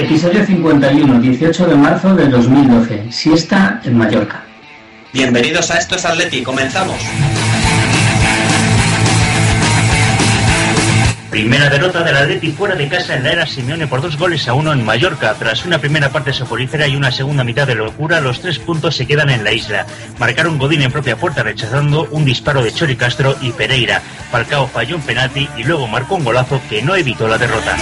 Episodio 51, 18 de marzo de 2012. Siesta en Mallorca. Bienvenidos a Esto es Atleti, comenzamos. Primera derrota del Atleti fuera de casa en la era Simeone por dos goles a uno en Mallorca. Tras una primera parte soporífera y una segunda mitad de locura, los tres puntos se quedan en la isla. Marcaron Godín en propia puerta rechazando un disparo de Chori Castro y Pereira. Falcao falló un penalti y luego marcó un golazo que no evitó la derrota.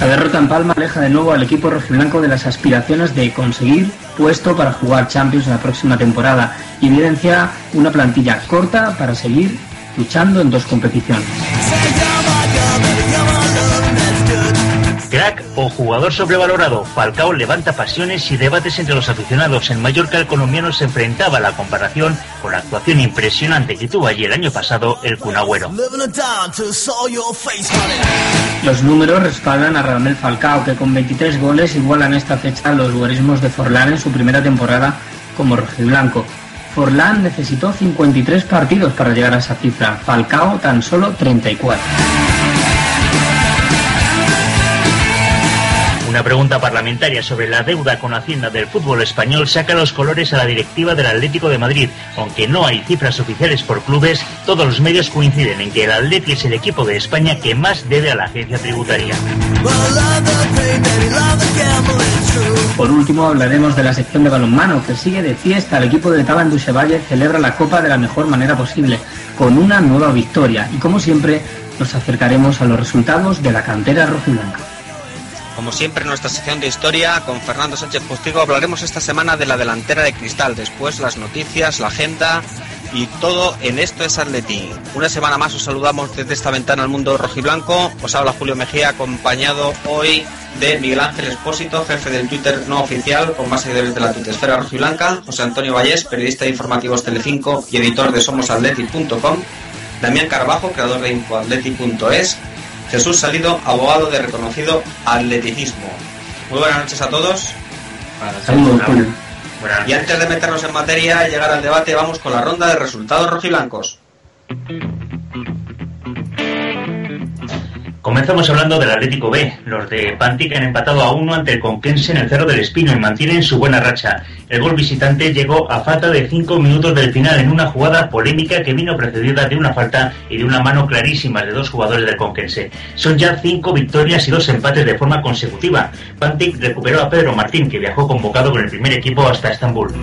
La derrota en Palma aleja de nuevo al equipo rojiblanco de las aspiraciones de conseguir puesto para jugar Champions la próxima temporada y evidencia una plantilla corta para seguir luchando en dos competiciones. Crack o jugador sobrevalorado, Falcao levanta pasiones y debates entre los aficionados. En Mallorca el colombiano se enfrentaba a la comparación con la actuación impresionante que tuvo allí el año pasado el Cunagüero. Los números respaldan a Radamel Falcao, que con 23 goles igualan esta fecha los guarismos de Forlán en su primera temporada como rojiblanco. Forlán necesitó 53 partidos para llegar a esa cifra, Falcao tan solo 34. Una pregunta parlamentaria sobre la deuda con Hacienda del fútbol español saca los colores a la directiva del Atlético de Madrid. Aunque no hay cifras oficiales por clubes, todos los medios coinciden en que el Atleti es el equipo de España que más debe a la agencia tributaria. Por último hablaremos de la sección de balonmano que sigue de fiesta. El equipo de Taban Dusevalle celebra la Copa de la mejor manera posible, con una nueva victoria. Y como siempre, nos acercaremos a los resultados de la cantera rojiblanca. Como siempre en nuestra sección de historia, con Fernando Sánchez Postigo hablaremos esta semana de la delantera de Cristal, después las noticias, la agenda y todo en Esto es Atleti. Una semana más os saludamos desde esta ventana al mundo rojiblanco. Os habla Julio Mejía, acompañado hoy de Miguel Ángel Espósito, jefe del Twitter no oficial, con más seguidores de la tuitesfera rojiblanca, José Antonio Vallés, periodista de informativos Telecinco y editor de somosatleti.com, Damián Carbajo, creador de infoatleti.es, Jesús Salido, abogado de reconocido atleticismo. Muy buenas noches a todos. Saludos. Y antes de meternos en materia y llegar al debate, vamos con la ronda de resultados rojiblancos. Comenzamos hablando del Atlético B. Los de Pantic han empatado a uno ante el Conquense en el Cerro del Espino y mantienen su buena racha. El gol visitante llegó a falta de cinco minutos del final en una jugada polémica que vino precedida de una falta y de una mano clarísima de dos jugadores del Conquense. Son ya cinco victorias y dos empates de forma consecutiva. Pantic recuperó a Pedro Martín, que viajó convocado con el primer equipo hasta Estambul.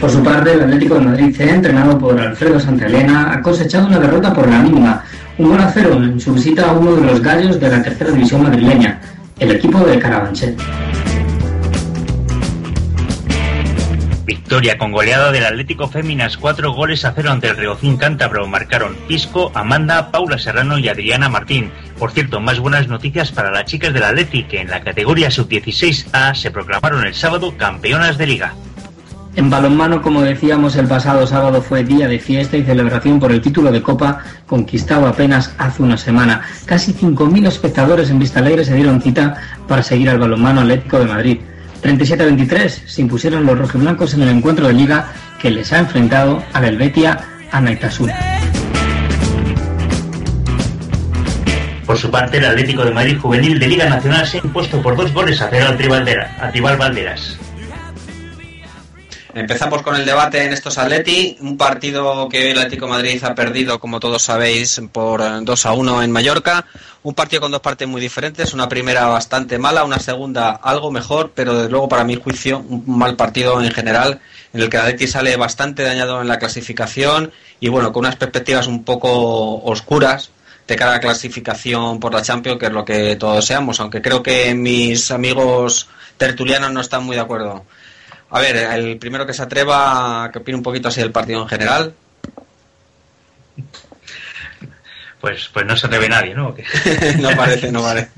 Por su parte, el Atlético de Madrid C, entrenado por Alfredo Santelena, ha cosechado una derrota por la mínima, un gol a cero en su visita a uno de los gallos de la tercera división madrileña, el equipo de Carabanchel. Victoria con goleada del Atlético Féminas, cuatro goles a cero ante el Riocín Cántabro. Marcaron Pisco, Amanda, Paula Serrano y Adriana Martín. Por cierto, más buenas noticias para las chicas del Atleti, que en la categoría sub-16A se proclamaron el sábado campeonas de liga. En balonmano, como decíamos, el pasado sábado fue día de fiesta y celebración por el título de Copa conquistado apenas hace una semana. Casi 5.000 espectadores en Vista Alegre se dieron cita para seguir al balonmano Atlético de Madrid. 37 a 23 se impusieron los rojiblancos en el encuentro de liga que les ha enfrentado al Helvetia Anaitasuna. Por su parte, el Atlético de Madrid Juvenil de Liga Nacional se ha impuesto por dos goles a cero al Tribal Valderas. Empezamos con el debate en estos Atleti, un partido que el Atlético Madrid ha perdido, como todos sabéis, por eh, 2 a 1 en Mallorca. Un partido con dos partes muy diferentes, una primera bastante mala, una segunda algo mejor, pero desde luego para mi juicio un mal partido en general, en el que el Atleti sale bastante dañado en la clasificación y bueno, con unas perspectivas un poco oscuras de cara a la clasificación por la Champions, que es lo que todos deseamos, aunque creo que mis amigos tertulianos no están muy de acuerdo. A ver, el primero que se atreva que opine un poquito así del partido en general. Pues, pues no se atreve nadie, ¿no? no parece, no parece.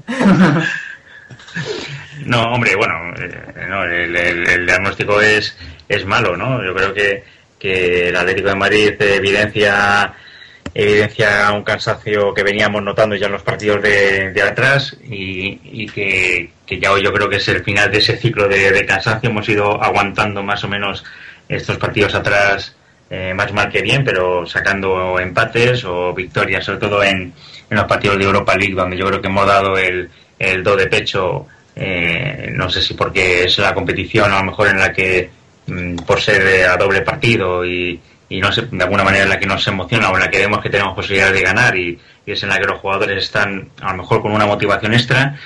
No, hombre, bueno, eh, no, el, el- el diagnóstico es, es malo, ¿no? Yo creo que, que el Atlético de Madrid evidencia evidencia un cansancio que veníamos notando ya en los partidos de, de atrás y, y que, ya hoy yo creo que es el final de ese ciclo de, de cansancio. Hemos ido aguantando más o menos estos partidos atrás eh, más mal que bien, pero sacando empates o victorias, sobre todo en, en, los partidos de Europa League, donde yo creo que hemos dado el, el do de pecho, eh, no sé si porque es la competición a lo mejor en la que, mm, por ser a doble partido y, y no sé, de alguna manera en la que nos emociona o en la que vemos que tenemos posibilidades de ganar y, y, es en la que los jugadores están a lo mejor con una motivación extra,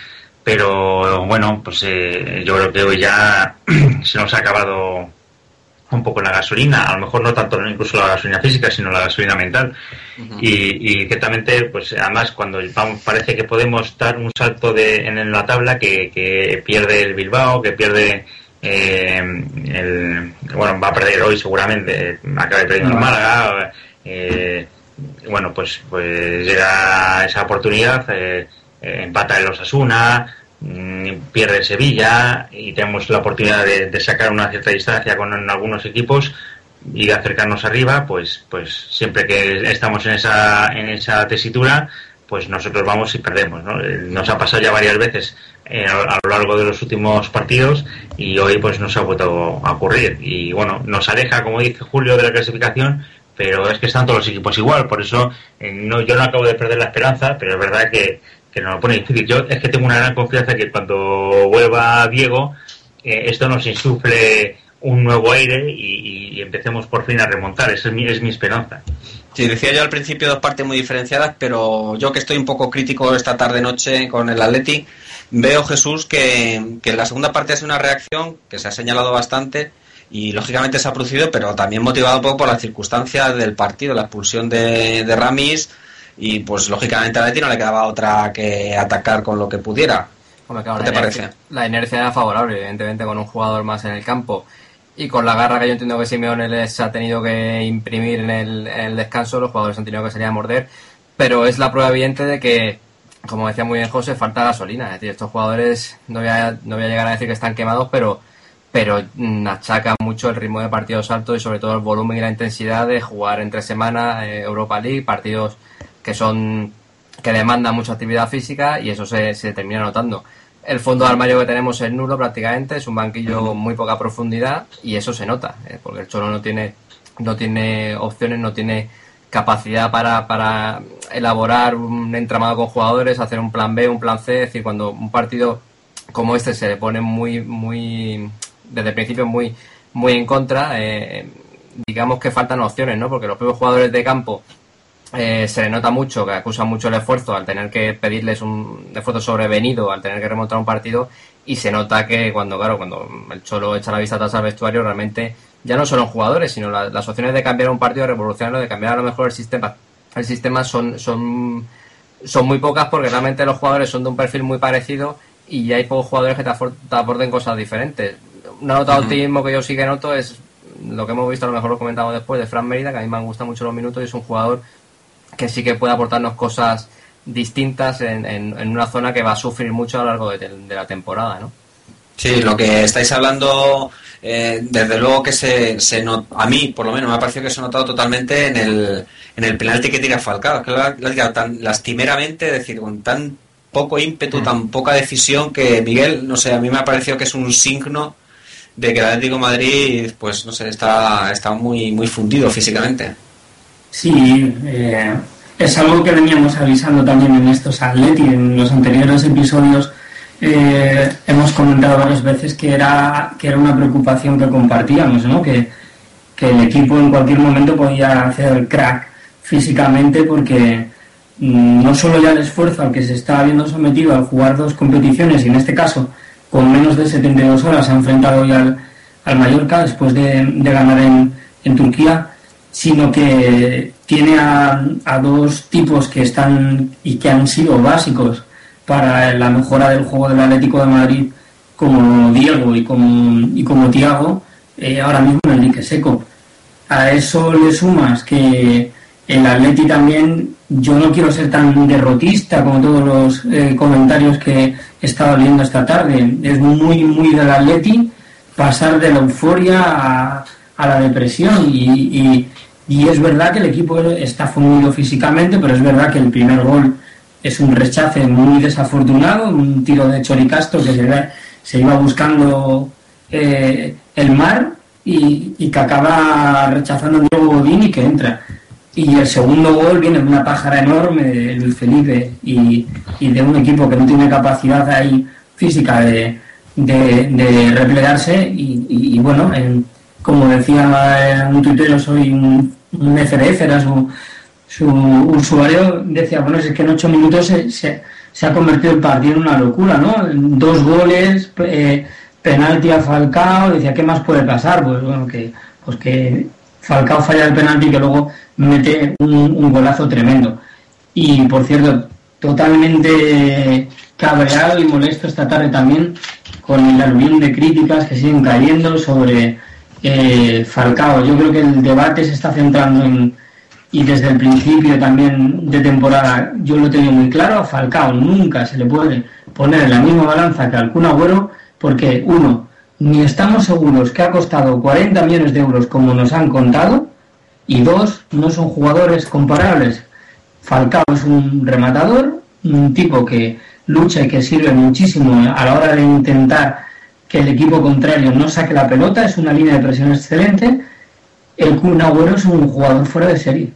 pero bueno, pues eh, yo creo que hoy ya se nos ha acabado un poco la gasolina, a lo mejor no tanto incluso la gasolina física, sino la gasolina mental. Uh -huh. y, y, ciertamente, pues además cuando vamos, parece que podemos dar un salto de, en la tabla que, que pierde el Bilbao, que pierde eh, el, bueno, va a perder hoy seguramente, acaba de perder el Málaga, eh, bueno, pues, pues llega esa oportunidad, eh, empata el Osasuna, pierde Sevilla y tenemos la oportunidad de, de, sacar una cierta distancia con en algunos equipos y de acercarnos arriba, pues, pues siempre que estamos en esa, en esa tesitura, pues nosotros vamos y perdemos. ¿no? Nos ha pasado ya varias veces eh, a, lo largo de los últimos partidos y hoy pues nos ha vuelto a ocurrir. Y bueno, nos aleja, como dice Julio, de la clasificación, pero es que están todos los equipos igual. Por eso eh, no, yo no acabo de perder la esperanza, pero es verdad que que nos lo pone difícil. Yo es que tengo una gran confianza que cuando vuelva Diego, eh, esto nos insufle un nuevo aire y, y, empecemos por fin a remontar. Esa es mi, es mi esperanza. Sí, decía yo al principio dos partes muy diferenciadas, pero yo que estoy un poco crítico esta tarde-noche con el Atleti, veo, Jesús, que, que la segunda parte es una reacción que se ha señalado bastante y lógicamente se ha producido, pero también motivado un poco por las circunstancias del partido, la expulsión de, de Ramis, y pues lógicamente a Leti no le quedaba otra que atacar con lo que pudiera. Hombre, claro, ¿Qué te inercia, parece? La inercia era favorable, evidentemente, con un jugador más en el campo. Y con la garra que yo entiendo que Simeone les ha tenido que imprimir en el, en el descanso, los jugadores han tenido que salir a morder. Pero es la prueba evidente de que, como decía muy bien José, falta gasolina. Es decir, estos jugadores, no voy a, no voy a llegar a decir que están quemados, pero pero achaca mucho el ritmo de partidos altos y sobre todo el volumen y la intensidad de jugar entre semana eh, Europa League, partidos que son que demandan mucha actividad física y eso se, se termina notando. El fondo de armario que tenemos es nulo prácticamente, es un banquillo con muy poca profundidad y eso se nota, eh, porque el Cholo no tiene, no tiene opciones, no tiene capacidad para, para elaborar un entramado con jugadores, hacer un plan B, un plan C, es decir, cuando un partido como este se le pone muy, muy, desde el principio muy, muy en contra, eh, digamos que faltan opciones, ¿no? Porque los propios jugadores de campo eh, se le nota mucho que acusan mucho el esfuerzo al tener que pedirles un esfuerzo sobrevenido, al tener que remontar un partido, y se nota que cuando, claro, cuando el Cholo echa la vista atrás al vestuario, realmente ya no son los jugadores, sino la, las opciones de cambiar un partido, de revolucionarlo, de cambiar a lo mejor el sistema, el sistema son, son, son muy pocas porque realmente los jugadores son de un perfil muy parecido y hay pocos jugadores que te, te aporten cosas diferentes. Una nota de optimismo que yo sí que noto es lo que hemos visto, a lo mejor lo comentamos después, de Fran Mérida, que a mí me han gustado mucho los minutos y es un jugador que sí que puede aportarnos cosas distintas en, en, en, una zona que va a sufrir mucho a lo largo de, de la temporada, ¿no? Sí, lo que estáis hablando, eh, desde luego que se, se not, a mí por lo menos me ha parecido que se ha notado totalmente en el, en el penalti que tira Falcao, que lo ha tirado tan lastimeramente, es decir, con tan poco ímpetu, mm. tan poca decisión que Miguel, no sé, a mí me ha parecido que es un signo de que el Atlético de Madrid, pues no sé, está, está muy, muy fundido físicamente. Sí, eh, es algo que veníamos avisando también en estos Atleti, en los anteriores episodios. Eh, hemos comentado varias veces que era, que era una preocupación que compartíamos, ¿no? que, el equipo en cualquier momento podía hacer crack físicamente porque mm, no solo ya el esfuerzo al que se estaba viendo sometido al jugar dos competiciones y en este caso con menos de 72 horas se ha enfrentado ya al, al Mallorca después de, de ganar en, en Turquía sino que tiene a, a, dos tipos que están y que han sido básicos para la mejora del juego del Atlético de Madrid, como Diego y como, y como Tiago, eh, ahora mismo en el dique seco. A eso le sumas que el Atleti también, yo no quiero ser tan derrotista como todos los eh, comentarios que he estado viendo esta tarde, es muy, muy del Atleti pasar de la euforia a, a la depresión y, y y es verdad que el equipo está fundido físicamente, pero es verdad que el primer gol es un rechace muy desafortunado, un tiro de Choricastro que se, iba buscando eh, el mar y, que acaba rechazando a Diego Godín y que entra. Y el segundo gol viene de una pájara enorme de Luis Felipe y, de un equipo que no tiene capacidad ahí física de, de, replegarse. Y, bueno, como decía un tuitero, soy un, un FDF, era su, su usuario, decía, bueno, es que en ocho minutos se, ha convertido el partido en una locura, ¿no? Dos goles, eh, penalti a Falcao, decía, ¿qué más puede pasar? Pues bueno, que, pues que Falcao falla el penalti y que luego mete un, golazo tremendo. Y por cierto, totalmente cabreado y molesto esta tarde también con el aluvión de críticas que siguen cayendo sobre eh, Falcao. Yo creo que el debate se está centrando en, y desde el principio también de temporada yo lo he tenido muy claro, a Falcao nunca se le puede poner en la misma balanza que al Kun Agüero porque uno, ni estamos seguros que ha costado 40 millones de euros como nos han contado, y dos, no son jugadores comparables. Falcao es un rematador, un tipo que lucha y que sirve muchísimo a la hora de intentar que el equipo contrario no saque la pelota, es una línea de presión excelente. El Kun es un jugador fuera de serie.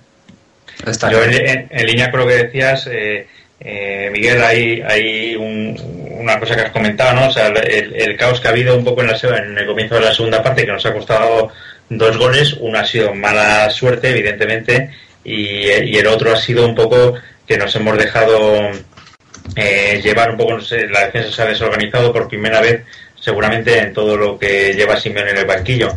Yo en, línea con lo que decías, eh, eh, Miguel, hay, hay una cosa que has comentado, ¿no? O sea, el, caos que ha habido un poco en, la, en el comienzo de la segunda parte, que nos ha costado dos goles. Uno ha sido mala suerte, evidentemente, y, el otro ha sido un poco que nos hemos dejado eh, llevar un poco, no sé, la defensa se ha desorganizado por primera vez, seguramente en todo lo que lleva Simeone en el banquillo.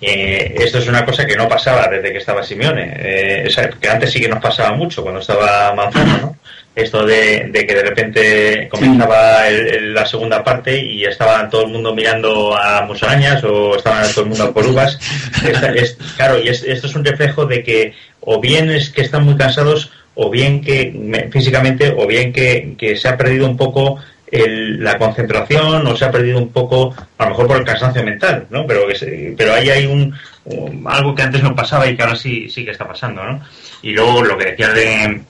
Eh, esto es una cosa que no pasaba desde que estaba Simeone, eh, que antes sí que nos pasaba mucho cuando estaba Manzano, ¿no? esto de, que de repente comenzaba la segunda parte y estaba todo el mundo mirando a musarañas o estaba todo el mundo por uvas. es, claro, y esto es un reflejo de que o bien es que están muy cansados o bien que físicamente o bien que, se ha perdido un poco la concentración o se ha perdido un poco, a lo mejor por el cansancio mental, ¿no? Pero, pero ahí hay un, algo que antes no pasaba y que ahora sí, sí que está pasando, ¿no? Y luego lo que decía de,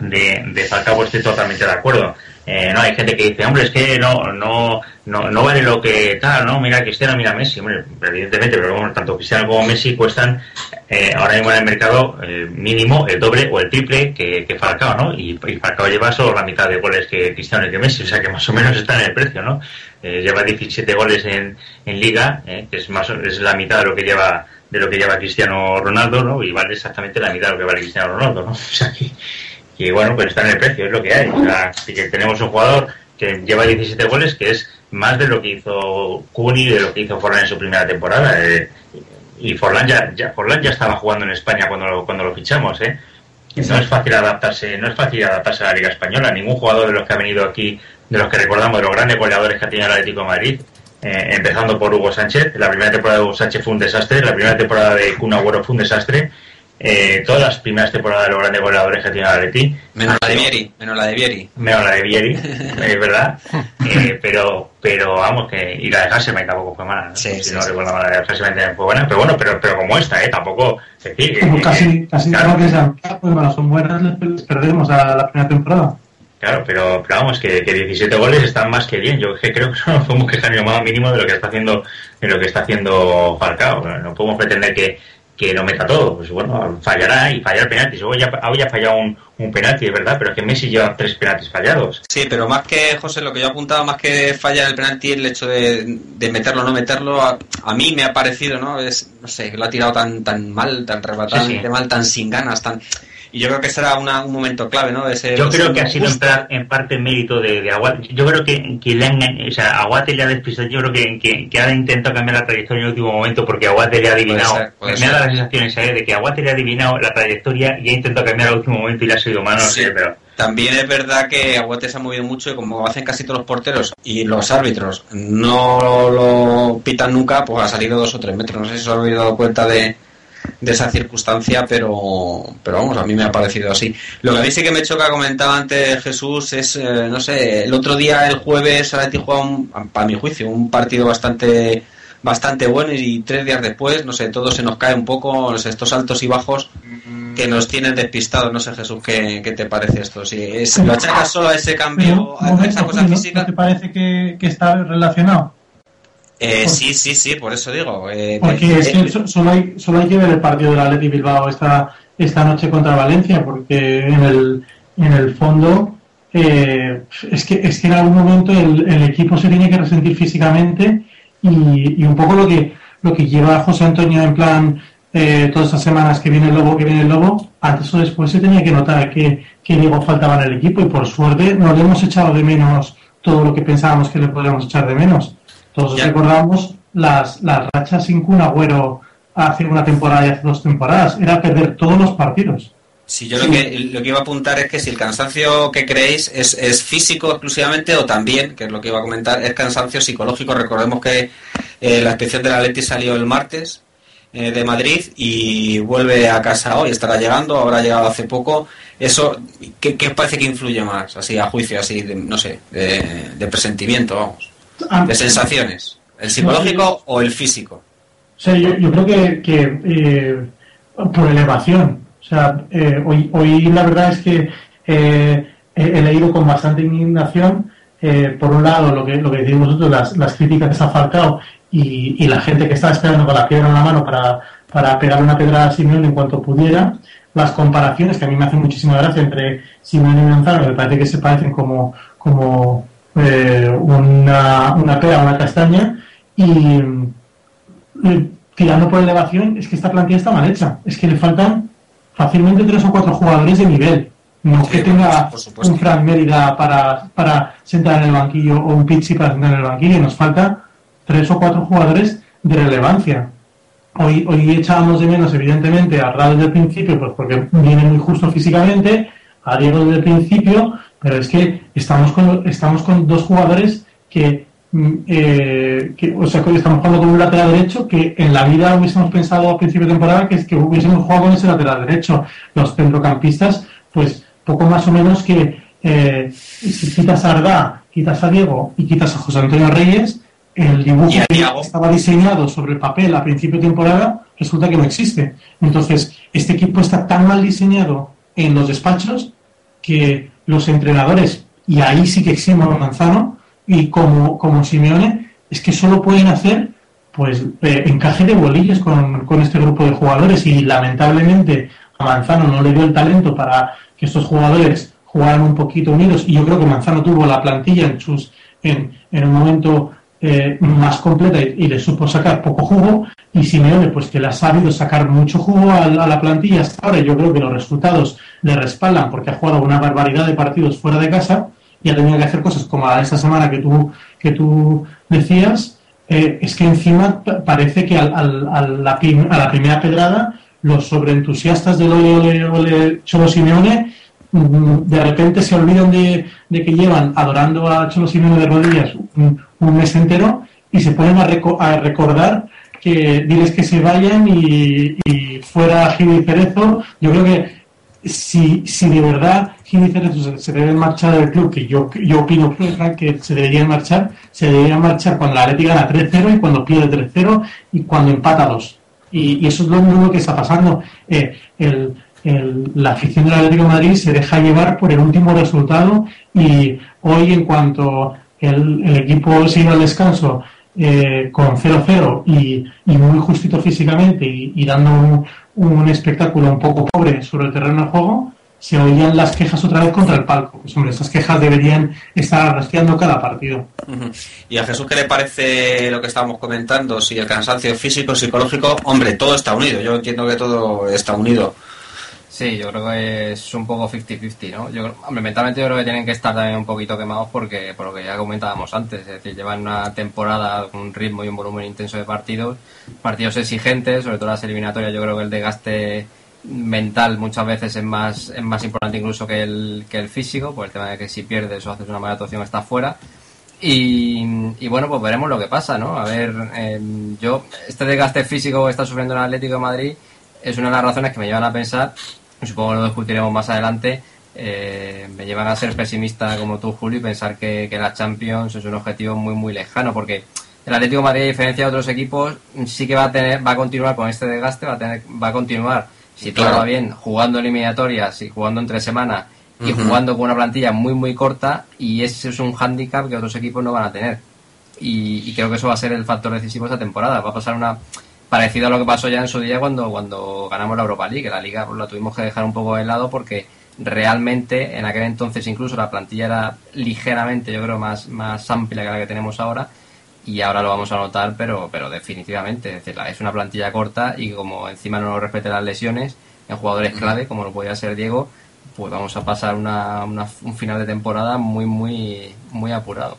de, de Falcao estoy totalmente de acuerdo. Eh, no hay gente que dice, hombre, es que no, no, no, no vale lo que tal, ¿no? Mira Cristiano, mira Messi, hombre, evidentemente, pero bueno, tanto Cristiano como Messi cuestan eh, ahora mismo en el mercado eh, mínimo el doble o el triple que, que Falcao, ¿no? Y, Falcao lleva solo la mitad de goles que Cristiano y que Messi, o sea que más o menos está en el precio, ¿no? lleva 17 goles en, en Liga, que es más es la mitad de lo que lleva de lo que lleva Cristiano Ronaldo, ¿no? Y vale exactamente la mitad de lo que vale Cristiano Ronaldo, ¿no? O sea que y bueno, pero está en el precio, es lo que hay. así que tenemos un jugador que lleva 17 goles, que es más de lo que hizo Cuni, de lo que hizo Forlán en su primera temporada. Eh, y Forlán ya, ya, Forlán ya estaba jugando en España cuando lo, cuando lo fichamos, ¿eh? No es fácil adaptarse, no es fácil adaptarse a la Liga Española. Ningún jugador de los que ha venido aquí, de los que recordamos, de los grandes goleadores que ha tenido el Atlético de Madrid, eh, empezando por Hugo Sánchez. La primera temporada de Hugo Sánchez fue un desastre, la primera temporada de Kun Agüero fue un desastre, eh, todas las primeras temporadas de los grandes goleadores que tiene Atleti. Menos la de Vieri, menos la de Vieri. Menos la de Vieri, es verdad. Eh, pero, pero vamos, que y la de Hasselmein tampoco fue mala. ¿no? Sí, si no recuerdo mal, la de Hasselmein fue buena. Pero bueno, pero, pero como esta, ¿eh? Tampoco. Es decir, casi, casi claro, que sean, pues bueno, son buenas, les perdemos a la primera temporada. Claro, pero, pero, vamos, que, que, 17 goles están más que bien. Yo creo que eso podemos quejar ni lo más mínimo de lo que está haciendo, de lo que está haciendo Falcao. No podemos pretender que, que lo meta todo. Pues bueno, fallará y fallar penaltis. Hoy ya, hoy ha fallado un, un penalti, es verdad, pero es que Messi lleva tres penaltis fallados. Sí, pero más que, José, lo que yo apuntaba, más que fallar el penalti, el hecho de, de meterlo o no meterlo, a, mí me ha parecido, ¿no? Es, no sé, lo ha tirado tan, tan mal, tan rebatado, mal, tan sin ganas, tan y yo creo que será un momento clave, ¿no? ese, yo creo que ha sido en, parte mérito de, de, Aguate. Yo creo que, que le o sea, Aguate le ha despistado. Yo creo que, que, ha intentado cambiar la trayectoria en el último momento porque Aguate le ha adivinado. me, ha dado la sensación esa de que Aguate le ha adivinado la trayectoria y ha intentado cambiar al último momento y le ha sido mano. Sí. pero... También es verdad que Aguate se ha movido mucho y como hacen casi todos los porteros y los árbitros no lo pitan nunca, pues ha salido dos o tres metros. No sé si os habéis dado cuenta de, de esa circunstancia, pero, pero vamos, a mí me ha parecido así. Lo que a mí sí que me choca, comentaba antes Jesús, es, eh, no sé, el otro día, el jueves, Aleti jugó, para mi juicio, un partido bastante bastante bueno y tres días después, no sé, todo se nos cae un poco, estos altos y bajos que nos tienen despistados. No sé, Jesús, ¿qué, qué te parece esto? Si es, lo achacas solo a ese cambio, a esa cosa física. ¿Te parece que, que está relacionado? Eh, sí, sí, sí, por eso digo. Eh, porque es que solo hay, solo hay que ver el partido del Atleti Bilbao esta, esta noche contra Valencia, porque en el, en el fondo eh, es, que, es que en algún momento el, el, equipo se tiene que resentir físicamente y, y, un poco lo que, lo que lleva José Antonio en plan eh, todas esas semanas que viene el lobo, que viene el lobo, antes o después se tenía que notar que, que Diego faltaba en el equipo y por suerte no le hemos echado de menos todo lo que pensábamos que le podríamos echar de menos. Todos recordamos las, las rachas sin Kun Agüero hace una temporada y hace dos temporadas. Era perder todos los partidos. Sí, yo Lo, que, lo que iba a apuntar es que si el cansancio que creéis es, es físico exclusivamente o también, que es lo que iba a comentar, es cansancio psicológico. Recordemos que eh, la inspección de la Leti salió el martes eh, de Madrid y vuelve a casa hoy, estará llegando, habrá llegado hace poco. Eso, ¿qué, qué parece que influye más? Así, a juicio, así, de, no sé, de, de presentimiento, vamos, de sensaciones. ¿El psicológico o el físico? O sea, yo, yo creo que, que eh, por elevación. O sea, eh, hoy, hoy la verdad es que eh, he, leído con bastante indignación, por un lado, lo que, lo que decís vosotros, las, las críticas a Falcao y, y, la gente que estaba esperando con la piedra en la mano para, para pegar una pedrada a Simeone en cuanto pudiera, las comparaciones que a mí me hacen muchísima gracia entre Simeone y Manzano, me parece que se parecen como, como eh, una, una pera, una castaña, y tirando por elevación, es que esta plantilla está mal hecha. Es que le faltan fácilmente tres o cuatro jugadores de nivel. No que tenga un Frank Mérida para, para sentar en el banquillo o un Pizzi para sentar en el banquillo. Nos falta tres o cuatro jugadores de relevancia. Hoy, hoy echábamos de menos, evidentemente, a Rado desde el principio, pues porque viene muy justo físicamente, a Diego desde el principio, pero es que estamos con, estamos con dos jugadores que, mm, eh, que, o sea, que estamos jugando con un lateral derecho que en la vida hubiésemos pensado a principio de temporada que, es que hubiésemos jugado con ese lateral derecho. Los centrocampistas, pues poco más o menos que eh, si quitas a Ardá, quitas a Diego y quitas a José Antonio Reyes, el dibujo que estaba diseñado sobre el papel a principio de temporada resulta que no existe. Entonces, este equipo está tan mal diseñado en los despachos que los entrenadores, y ahí sí que eximo a Manzano, y como, como Simeone, es que solo pueden hacer pues eh, encaje de bolillos con, con este grupo de jugadores y lamentablemente a Manzano no le dio el talento para que estos jugadores jugaran un poquito unidos y yo creo que Manzano tuvo la plantilla en sus en, en un momento eh, más completa y, le supo sacar poco jugo. Y Simeone pues que le ha sabido sacar mucho jugo a, a, la plantilla hasta ahora yo creo que los resultados le respaldan porque ha jugado una barbaridad de partidos fuera de casa y ha tenido que hacer cosas como la de esta semana que tú que tú decías. Eh, es que encima parece que al, al, a, la prim, a la primera pedrada los sobreentusiastas del ole ole Cholo Simeone de repente se olvidan de, de, que llevan adorando a Cholo Simeone de rodillas un, mes entero y se ponen a, reco a, recordar que diles que se vayan y, fuera Gil y Cerezo. Yo creo que si, si de verdad Gil y Cerezo se, se, deben marchar del club, que yo, yo opino que se deberían marchar, se deberían marchar cuando la Atleti gana 3-0 y cuando pierde 3-0 y cuando empata 2. Y, y, eso es lo único que está pasando. Eh, el, el, la afición del Atlético de Madrid se deja llevar por el último resultado y hoy en cuanto el, el equipo se iba al descanso eh, con 0-0 y, y, muy justito físicamente y, dando un, un, espectáculo un poco pobre sobre el terreno de juego, se oían las quejas otra vez contra el palco. Pues hombre, esas quejas deberían estar arrastrando cada partido. ¿Y a Jesús qué le parece lo que estábamos comentando? Si el cansancio físico, psicológico, hombre, todo está unido. Yo entiendo que todo está unido. Sí, yo creo que es un poco 50-50, ¿no? Yo, hombre, mentalmente yo creo que tienen que estar también un poquito quemados porque, por lo que ya comentábamos antes, es decir, llevan una temporada con un ritmo y un volumen intenso de partidos, partidos exigentes, sobre todo las eliminatorias, yo creo que el desgaste mental muchas veces es más, es más importante incluso que el, que el físico, por el tema de que si pierdes o haces una mala actuación estás fuera. Y, y, bueno, pues veremos lo que pasa, ¿no? A ver, eh, yo, este desgaste físico que está sufriendo el Atlético de Madrid es una de las razones que me llevan a pensar supongo que lo discutiremos más adelante, eh, me llevan a ser pesimista como tú, Julio, y pensar que, que, la Champions es un objetivo muy, muy lejano, porque el Atlético de Madrid, a diferencia de otros equipos, sí que va a tener, va a continuar con este desgaste, va a tener, va a continuar, si todo va bien, jugando eliminatorias y jugando entre semanas y uh -huh. jugando con una plantilla muy, muy corta, y ese es un hándicap que otros equipos no van a tener. y, creo que eso va a ser el factor decisivo esta temporada. Va a pasar una parecido a lo que pasó ya en su día cuando, cuando ganamos la Europa League, que la liga pues, la tuvimos que dejar un poco de lado porque realmente en aquel entonces incluso la plantilla era ligeramente, yo creo, más, más amplia que la que tenemos ahora y ahora lo vamos a notar, pero, pero definitivamente. Es, decir, es una plantilla corta y como encima no nos respete las lesiones en jugadores clave, como lo podía ser Diego, pues vamos a pasar una, un final de temporada muy, muy, muy apurado.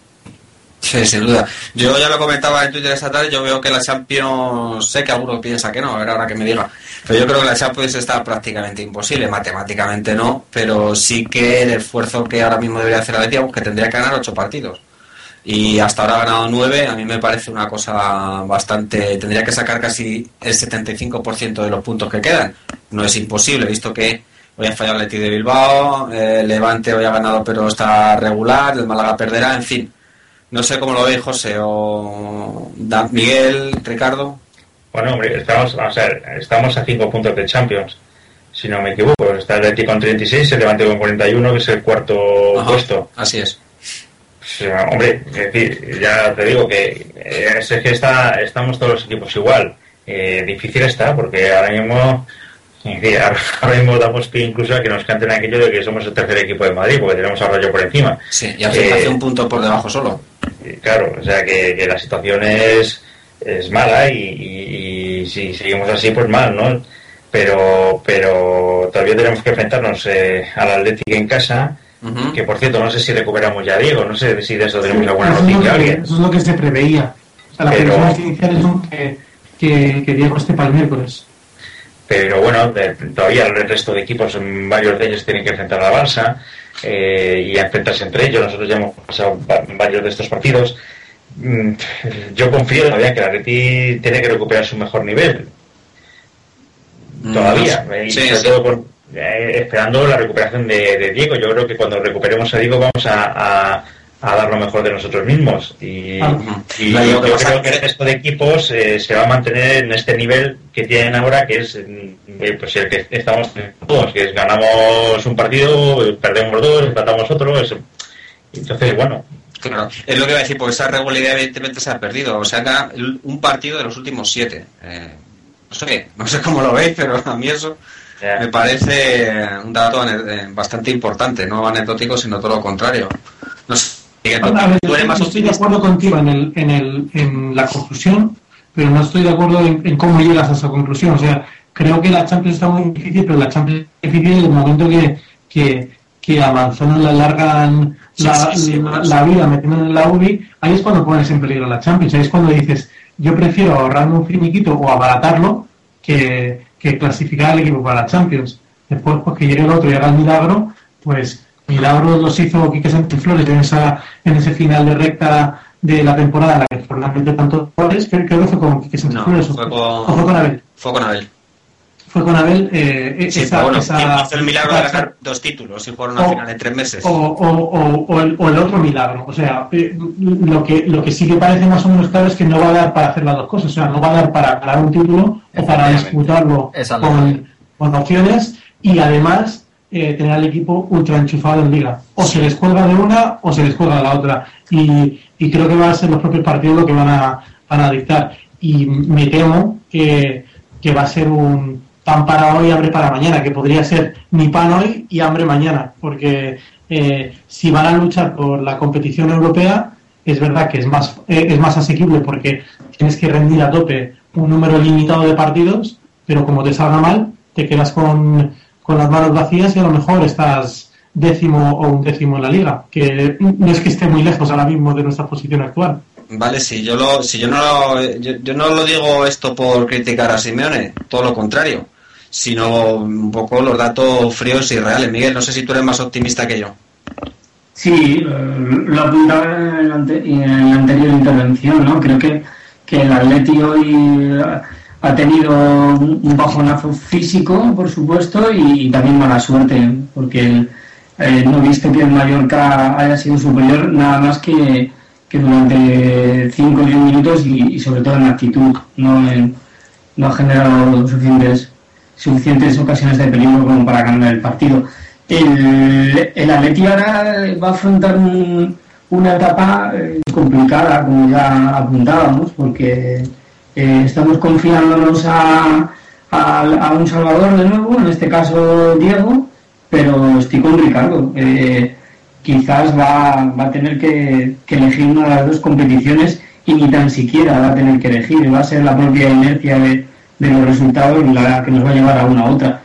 Sí, sin duda. Yo ya lo comentaba en Twitter esta tarde, yo veo que la Champions, sé que alguno piensa que no, a ver ahora que me diga, pero yo creo que la Champions está prácticamente imposible, matemáticamente no, pero sí que el esfuerzo que ahora mismo debería hacer la Betis, que tendría que ganar ocho partidos. Y hasta ahora ha ganado nueve, a mí me parece una cosa bastante, tendría que sacar casi el 75% de los puntos que quedan. No es imposible, visto que hoy ha fallado el Leti de Bilbao, el Levante hoy ha ganado pero está regular, el Málaga perderá, en fin no sé cómo lo veis, José, o Miguel, Ricardo. Bueno, hombre, estamos, a ver, estamos a cinco puntos de Champions, si no me equivoco. Está el Atlético con 36, el Levante con 41, que es el cuarto puesto. Así es. hombre, ya te digo que eh, es que está, estamos todos los equipos igual. Eh, difícil está, porque ahora mismo ahora mismo damos pie incluso a que nos canten aquello de que somos el tercer equipo de Madrid, porque tenemos a Rayo por encima. Sí, y hace eh, un punto por debajo solo. Claro, o sea que, la situación es, es mala y, si seguimos así, pues mal, ¿no? Pero, pero todavía tenemos que enfrentarnos eh, al Atlético en casa, que por cierto, no sé si recuperamos ya a Diego, no sé si de eso tenemos alguna noticia. alguien. Eso es lo que se preveía. O sea, las iniciales son que, que, que Diego esté para el miércoles pero bueno, todavía el resto de equipos, varios de ellos tienen que enfrentar a la Barça eh, y a enfrentarse entre ellos. Nosotros ya hemos pasado varios de estos partidos. Mm, yo confío todavía que la Reti tiene que recuperar su mejor nivel. Mm, todavía. y sobre todo eh, esperando la recuperación de, Diego. Yo creo que cuando recuperemos a Diego vamos a a dar lo mejor de nosotros mismos. Y, ah. yo, creo que el resto de equipos eh, se va a mantener en este nivel que tienen ahora, que es eh, pues el que estamos todos, que es ganamos un partido, perdemos dos, empatamos otro. entonces, bueno. Claro, es lo que iba a decir, porque esa regularidad evidentemente se ha perdido. O sea, un partido de los últimos siete. Eh, no sé, no sé cómo lo veis, pero a mí eso me parece un dato bastante importante, no anecdótico, sino todo lo contrario. No sé estoy de acuerdo contigo en, el, en, el, en la conclusión, pero no estoy de acuerdo en, cómo llegas a esa conclusión. O sea, creo que la Champions está muy difícil, pero la Champions es difícil en el momento que, que, que a Manzano le alargan la, vida metiendo en la UBI, ahí es cuando pones en peligro la Champions. Ahí es cuando dices, yo prefiero ahorrarme un finiquito o abaratarlo que, que clasificar al equipo para la Champions. Después, pues que llegue el otro y haga el milagro, pues milagros los hizo Quique Sánchez Flores en, esa, en ese final de recta de la temporada en la que Fernando tantos goles, creo, que fue con Quique Sánchez Flores fue con, o fue con Abel. Fue con Abel. Fue con Abel. Eh, sí, esa, bueno, esa, hizo el milagro de ganar dos títulos y jugar una final en tres meses. O, o, o, el, o, el, otro milagro. O sea, eh, lo, que, lo que sí que parece más o menos claro es que no va a dar para hacer las dos cosas. O sea, no va a dar para ganar un título o para disputarlo con, con opciones y además eh, tener al equipo ultra enchufado en liga. O se les cuelga de una o se les cuelga de la otra. Y, creo que van a ser los propios partidos los que van a, van a dictar. Y me temo que, va a ser un pan para hoy, hambre para mañana, que podría ser ni pan hoy y hambre mañana. Porque eh, si van a luchar por la competición europea, es verdad que es más, eh, es más asequible porque tienes que rendir a tope un número limitado de partidos, pero como te salga mal, te quedas con con las manos vacías y a lo mejor estás décimo o un décimo en la liga, que no es que esté muy lejos ahora mismo de nuestra posición actual. Vale, si yo lo, si yo no lo, yo, no lo digo esto por criticar a Simeone, todo lo contrario, sino un poco los datos fríos y reales. Miguel, no sé si tú eres más optimista que yo. Sí, eh, lo apuntaba en la, anterior intervención, ¿no? Creo que, que el Atleti hoy ha tenido un bajonazo físico, por supuesto, y, también mala suerte, porque eh, no viste que el Mallorca haya sido superior nada más que, durante 5 o 10 minutos y, sobre todo en actitud. No, no ha generado suficientes, suficientes ocasiones de peligro como para ganar el partido. El, el Atleti ahora va a afrontar un, una etapa eh, complicada, como ya apuntábamos, porque eh, estamos confiándonos a, a, un Salvador de nuevo, en este caso Diego, pero estoy con Ricardo. Eh, quizás va, va a tener que, elegir una de las dos competiciones y ni tan siquiera va a tener que elegir, va a ser la propia inercia de, los resultados la que nos va a llevar a una a otra.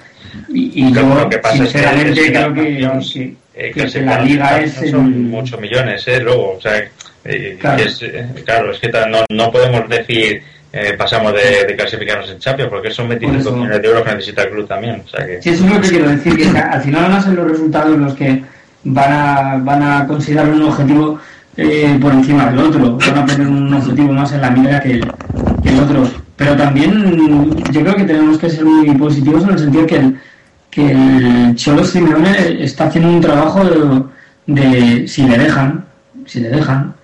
Y, yo, sinceramente, creo que, que, la liga es. Son muchos millones, ¿eh? Luego, o sea, eh, claro. Es, claro, es que no, no podemos decir eh, pasamos de, clasificarnos en Champions, porque son 25 millones de euros que necesita el club también. O sea que... Sí, eso es lo que quiero decir, que al final van a ser los resultados los que van a, van a considerar un objetivo eh, por encima del otro, van a poner un objetivo más en la mira que el, que el otro. Pero también yo creo que tenemos que ser muy positivos en el sentido que el, que el Cholo Simeone está haciendo un trabajo de, si le dejan, si le dejan,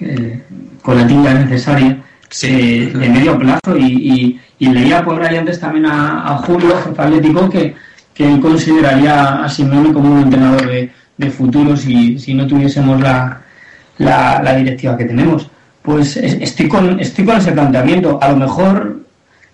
eh, con la tinta necesaria, eh, de medio plazo. Y, leía por ahí antes también a, Julio, jefe atlético, que, que él consideraría a Simeone como un entrenador de, de futuro si, si no tuviésemos la, la, directiva que tenemos. Pues estoy con, estoy con ese planteamiento. A lo mejor,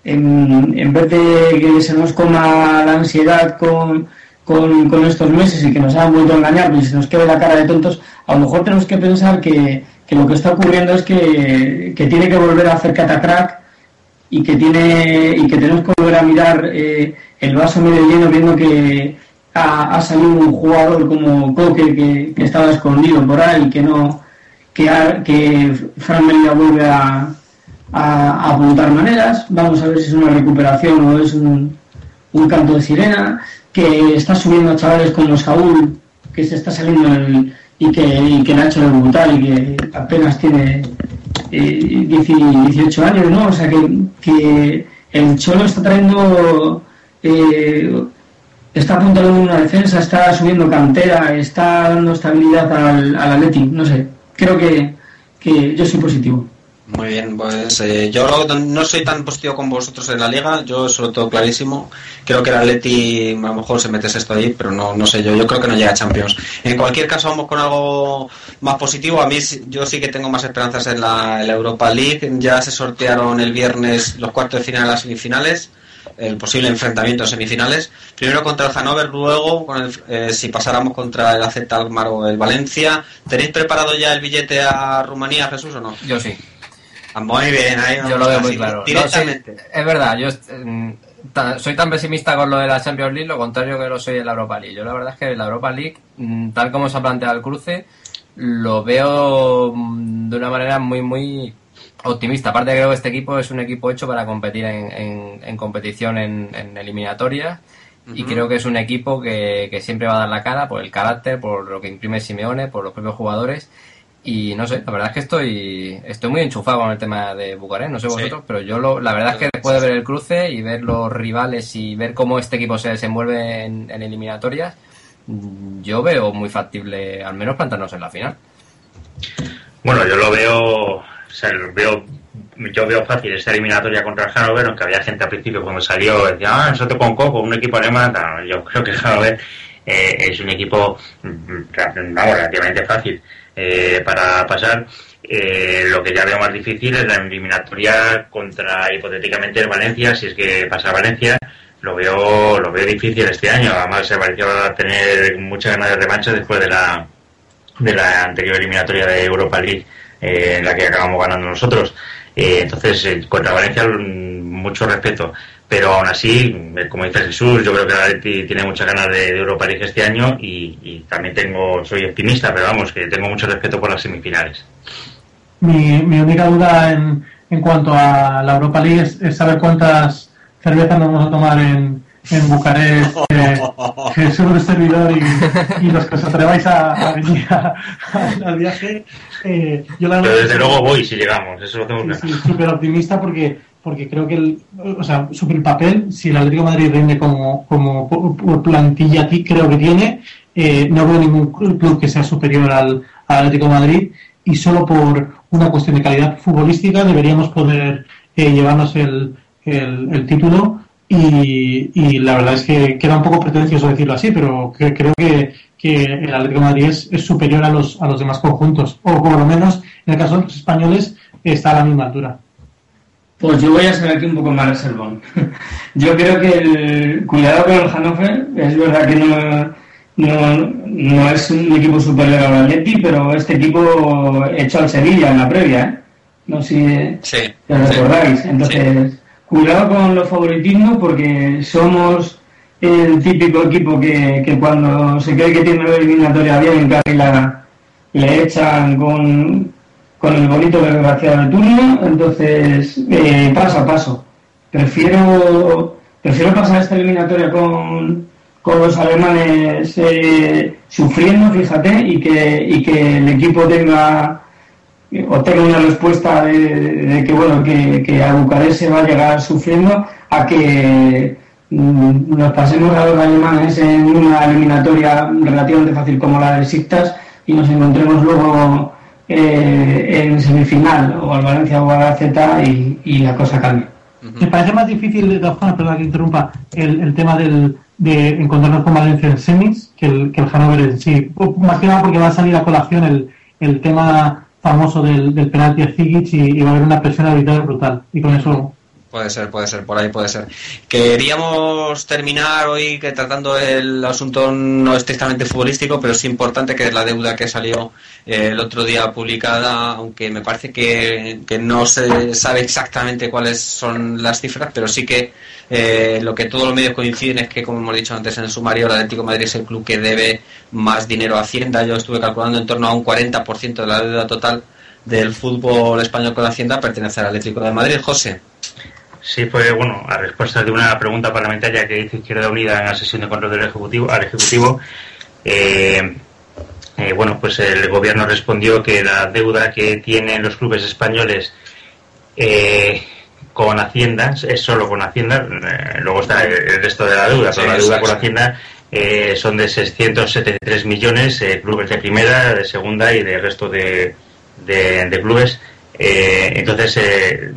en, en vez de que se nos coma la ansiedad con, con, con, estos meses y que nos hayan vuelto a engañar y se nos quede la cara de tontos, a lo mejor tenemos que pensar que, que lo que está ocurriendo es que, que, tiene que volver a hacer catacrack y que tiene y que tenemos que volver a mirar eh, el vaso medio lleno viendo que ha, salido un jugador como Coque que, estaba escondido por ahí que no que, que Fran Melilla vuelve a, a, apuntar maneras. Vamos a ver si es una recuperación o es un, un canto de sirena que está subiendo a chavales como Saúl que se está saliendo el, y que, y que ha hecho debutar y que apenas tiene eh, 18 años, ¿no? O sea que, que el Cholo está trayendo eh, está apuntando una defensa, está subiendo cantera, está dando estabilidad al, al Atleti, no sé, creo que, que yo soy positivo. Muy bien, pues eh, yo no soy tan positivo como vosotros en la liga, yo sobre todo clarísimo. Creo que el Atleti a lo mejor se mete esto ahí, pero no, no sé yo, yo creo que no llega a Champions. En cualquier caso vamos con algo más positivo. A mí yo sí que tengo más esperanzas en la, Europa League. Ya se sortearon el viernes los cuartos de final y las semifinales el posible enfrentamiento a semifinales. Primero contra el Hannover, luego con el, eh, si pasáramos contra el AZ Alkmaar o el Valencia. ¿Tenéis preparado ya el billete a Rumanía, Jesús, o no? Yo sí. Muy bien, ahí Yo lo veo muy claro. Directamente. es verdad, yo mm, soy tan pesimista con lo de la Champions League, lo contrario que lo soy en la Europa League. Yo la verdad es que la Europa League, mm, tal como se ha planteado el cruce, lo veo mm, de una manera muy, muy optimista. Aparte creo que este equipo es un equipo hecho para competir en, competición en, eliminatorias y creo que es un equipo que, que, siempre va a dar la cara por el carácter, por lo que imprime Simeone, por los propios jugadores y no sé, la verdad es que estoy estoy muy enchufado con el tema de Bucarest, no sé vosotros, pero yo lo, la verdad es que después de ver el cruce y ver los rivales y ver cómo este equipo se desenvuelve en, eliminatorias, yo veo muy factible al menos plantarnos en la final. Bueno, yo lo veo, o sea, veo yo veo fácil esta eliminatoria contra el Hannover, aunque había gente al principio cuando salió, decía, ah, pongo con un equipo alemán, yo creo que Hannover eh, es un equipo, mm, mm, relativamente fácil. Eh, para pasar. Eh, lo que ya veo más difícil es la eliminatoria contra hipotéticamente el Valencia, si es que pasa Valencia. Lo veo, lo veo difícil este año. Además, se pareció a tener muchas ganas de revancha después de la, de la anterior eliminatoria de Europa League, eh, en la que acabamos ganando nosotros. entonces, contra Valencia, mucho respeto pero aún así, eh, como dice Jesús, yo creo que la Leti tiene muchas ganas de, Europa League este año y, también tengo, soy optimista, pero vamos, que tengo mucho respeto por las semifinales. Mi, mi única duda en, en cuanto a la Europa League es, saber cuántas cervezas nos vamos a tomar en, en Bucarest, eh, Jesús, servidor y, los que os atreváis a, venir al viaje. Eh, yo la Pero desde luego voy si llegamos, eso lo tengo sí, súper optimista porque porque creo que, el, o sea, sobre el papel, si el Atlético Madrid rinde como, como plantilla aquí, creo que tiene, eh, no veo ningún club que sea superior al, Atlético Madrid y solo por una cuestión de calidad futbolística deberíamos poder eh, llevarnos el, el, título y, la verdad es que queda un poco pretencioso decirlo así, pero creo que, que el Atlético Madrid es, superior a los, a los demás conjuntos, o por lo menos en el caso de los españoles está a la misma altura. Pues yo voy a ser aquí un poco más reservón. yo creo que el cuidado con el Hannover, es verdad que no, no, es un equipo superior al Atleti, pero este equipo echó al Sevilla en la previa, ¿eh? No sé si lo recordáis. Entonces, cuidado con los favoritismos porque somos el típico equipo que, que cuando se cree que tiene la eliminatoria bien la le echan con, con el bonito desgraciado del turno, entonces eh, paso a paso. Prefiero, prefiero pasar esta eliminatoria con, con los alemanes eh, sufriendo, fíjate, y que, y que el equipo tenga o tenga una respuesta de, que bueno que, que a Bucarest se va a llegar sufriendo a que Mm, nos pasemos a los alemanes en una eliminatoria relativamente fácil como la de Sictas y nos encontremos luego eh, en semifinal o al Valencia o al la Z y, la cosa cambia. Me parece más difícil, de todas perdón que interrumpa, el, tema del, de encontrarnos con Valencia en semis que el, que el Hannover en sí. Más que nada porque va a salir a colación el, el tema famoso del, del penalti a Zigic y, va a haber una presión arbitral brutal. Y con eso Puede ser, puede ser, por ahí puede ser. Queríamos terminar hoy que tratando el asunto no estrictamente futbolístico, pero es importante que la deuda que salió eh, el otro día publicada, aunque me parece que, no se sabe exactamente cuáles son las cifras, pero sí que eh, lo que todos los medios coinciden es que, como hemos dicho antes en el sumario, el Atlético de Madrid es el club que debe más dinero a Hacienda. Yo estuve calculando en torno a un 40% de la deuda total del fútbol español con Hacienda pertenece al Atlético de Madrid. José. Sí, fue bueno, a respuesta de una pregunta parlamentaria que hizo Izquierda Unida en la sesión de control del Ejecutivo, al Ejecutivo. Eh, eh, bueno, pues el gobierno respondió que la deuda que tienen los clubes españoles eh, con Hacienda es solo con Hacienda, luego está el resto de la deuda, pero la deuda con Hacienda son de 673 millones, clubes de primera, de segunda y del resto de, de clubes eh, entonces, eh,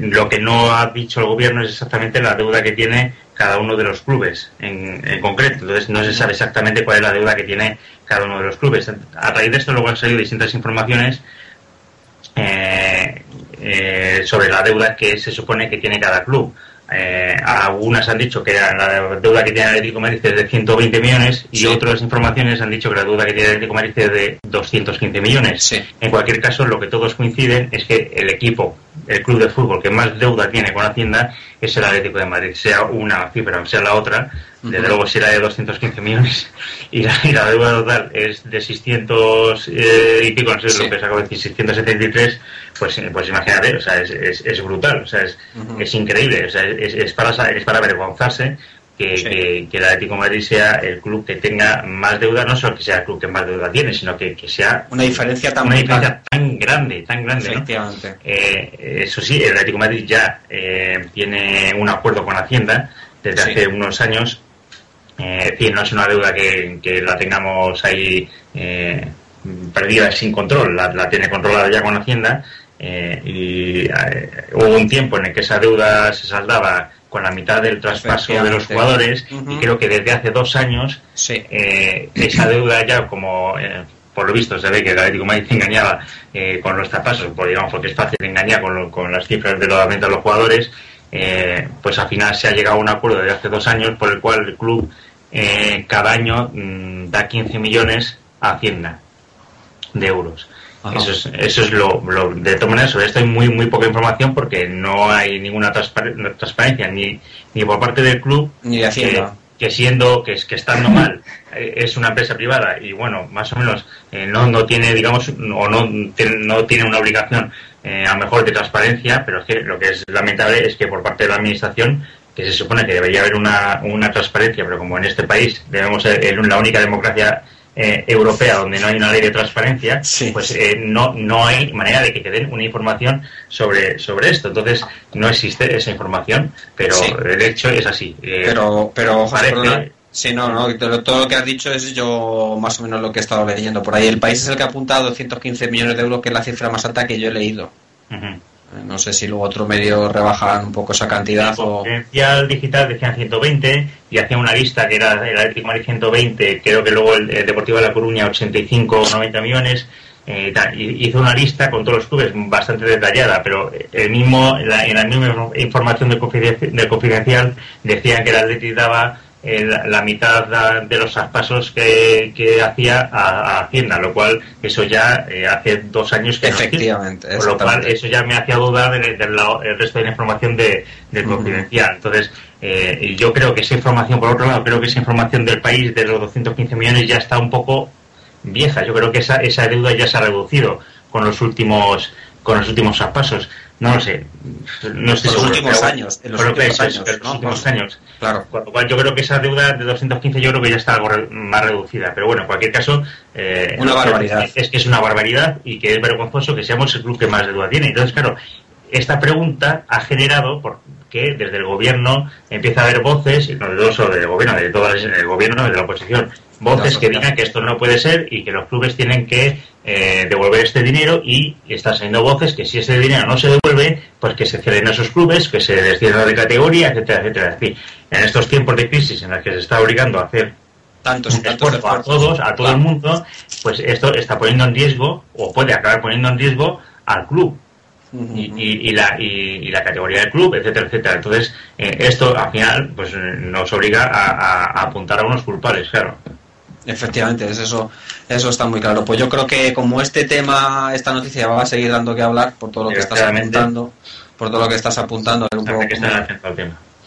lo que no ha dicho el gobierno es exactamente la deuda que tiene cada uno de los clubes en, concreto. Entonces, no se sabe exactamente cuál es la deuda que tiene cada uno de los clubes. A raíz de esto, luego han salido distintas informaciones eh, sobre la deuda que se supone que tiene cada club. Eh, algunas han dicho que la deuda que tiene el Atlético Madrid es de 120 millones y otras informaciones han dicho que la deuda que tiene el Atlético Madrid es de 215 millones. En cualquier caso, lo que todos coinciden es que el equipo, el club de fútbol que más deuda tiene con Hacienda es el Atlético de Madrid, sea una cifra o sea la otra, desde luego si era de 215 millones y la, deuda total es de 600 eh, y pico, no sé lo que acabo de decir, 673, pues, pues imagínate, o sea, es, es, brutal, o sea, es, es increíble, o sea, es, para, es para avergonzarse que, que, el Atlético Madrid sea el club que tenga más deuda, no solo que sea el club que más deuda tiene, sino que, que sea una diferencia tan, una diferencia tan grande, tan grande. Eh, eso sí, el Atlético Madrid ya eh, tiene un acuerdo con Hacienda desde hace unos años. Eh, no es una deuda que, que la tengamos ahí eh, perdida sin control, la, la, tiene controlada ya con Hacienda. y hubo un tiempo en el que esa deuda se saldaba con la mitad del traspaso de los jugadores y creo que desde hace dos años eh, esa deuda ya como eh, por lo visto se ve que el Atlético Madrid engañaba eh, con los traspasos, por, digamos, porque es fácil engañar con, con las cifras de los de los jugadores, pues al final se ha llegado a un acuerdo desde hace dos años por el cual el club cada año mm, da 15 millones a Hacienda de euros. Eso es, eso es lo, de todas maneras sobre esto hay muy muy poca información porque no hay ninguna transparencia ni, ni por parte del club ni de Hacienda. Que, siendo que es que estando mal eh, es una empresa privada y bueno más o menos eh, no, no tiene digamos o no tiene, no tiene una obligación eh, a mejor de transparencia pero es que lo que es lamentable es que por parte de la administración que se supone que debería haber una, una transparencia pero como en este país debemos ser la única democracia eh, europea donde no hay una ley de transparencia, pues eh, no, no hay manera de que te den una información sobre, sobre esto. Entonces, no existe esa información, pero el hecho es así. Eh, pero, pero Sí, no, no, todo lo que has dicho es yo más o menos lo que he estado leyendo por ahí. El país es el que ha apuntado 215 millones de euros, que es la cifra más alta que yo he leído. No sé si luego otro medio rebajan un poco esa cantidad o... Confidencial Digital decían 120 y hacía una lista que era el Atlético Madrid 120, creo que luego el, Deportivo de La Coruña 85 o 90 millones. Eh, hizo una lista con todos los clubes bastante detallada, pero el mismo, en la, misma información de confidencial, decían que el Atlético daba la mitad de los pasos que, hacía a, Hacienda, lo cual eso ya eh, hace dos años que Efectivamente, no Por lo cual eso ya me hacía dudar del, resto de la información de, del confidencial. Entonces, eh, yo creo que esa información, por otro lado, creo que esa información del país de los 215 millones ya está un poco vieja. Yo creo que esa, esa deuda ya se ha reducido con los últimos con los últimos pasos no lo sé. No estoy los últimos años. En los últimos años. los últimos años. Claro. Con lo cual yo creo que esa deuda de 215 yo creo que ya está algo más reducida. Pero bueno, en cualquier caso... Eh, una barbaridad. Es que es una barbaridad y que es vergonzoso que seamos el club que más deuda tiene. Entonces, claro, esta pregunta ha generado porque desde el gobierno empieza a haber voces, no solo del gobierno, de todo el gobierno, de la oposición, voces que digan que esto no puede ser y que los clubes tienen que eh, devolver este dinero y están saliendo voces que si ese dinero no se devuelve, pues que se ceden a esos clubes, que se desciendan de categoría, etcétera, etcétera. Es decir, en estos tiempos de crisis en los que se está obligando a hacer tantos, tantos a todos, a todo el mundo, pues esto está poniendo en riesgo o puede acabar poniendo en riesgo al club. y, la, y, la categoría del club, etcétera, etcétera. Entonces, eh, esto al final pues nos obliga a apuntar a unos culpables, claro. Efectivamente, es eso, eso está muy claro. Pues yo creo que como este tema, esta noticia va a seguir dando que hablar por todo lo que estás apuntando, por todo lo que estás apuntando, un poco tema.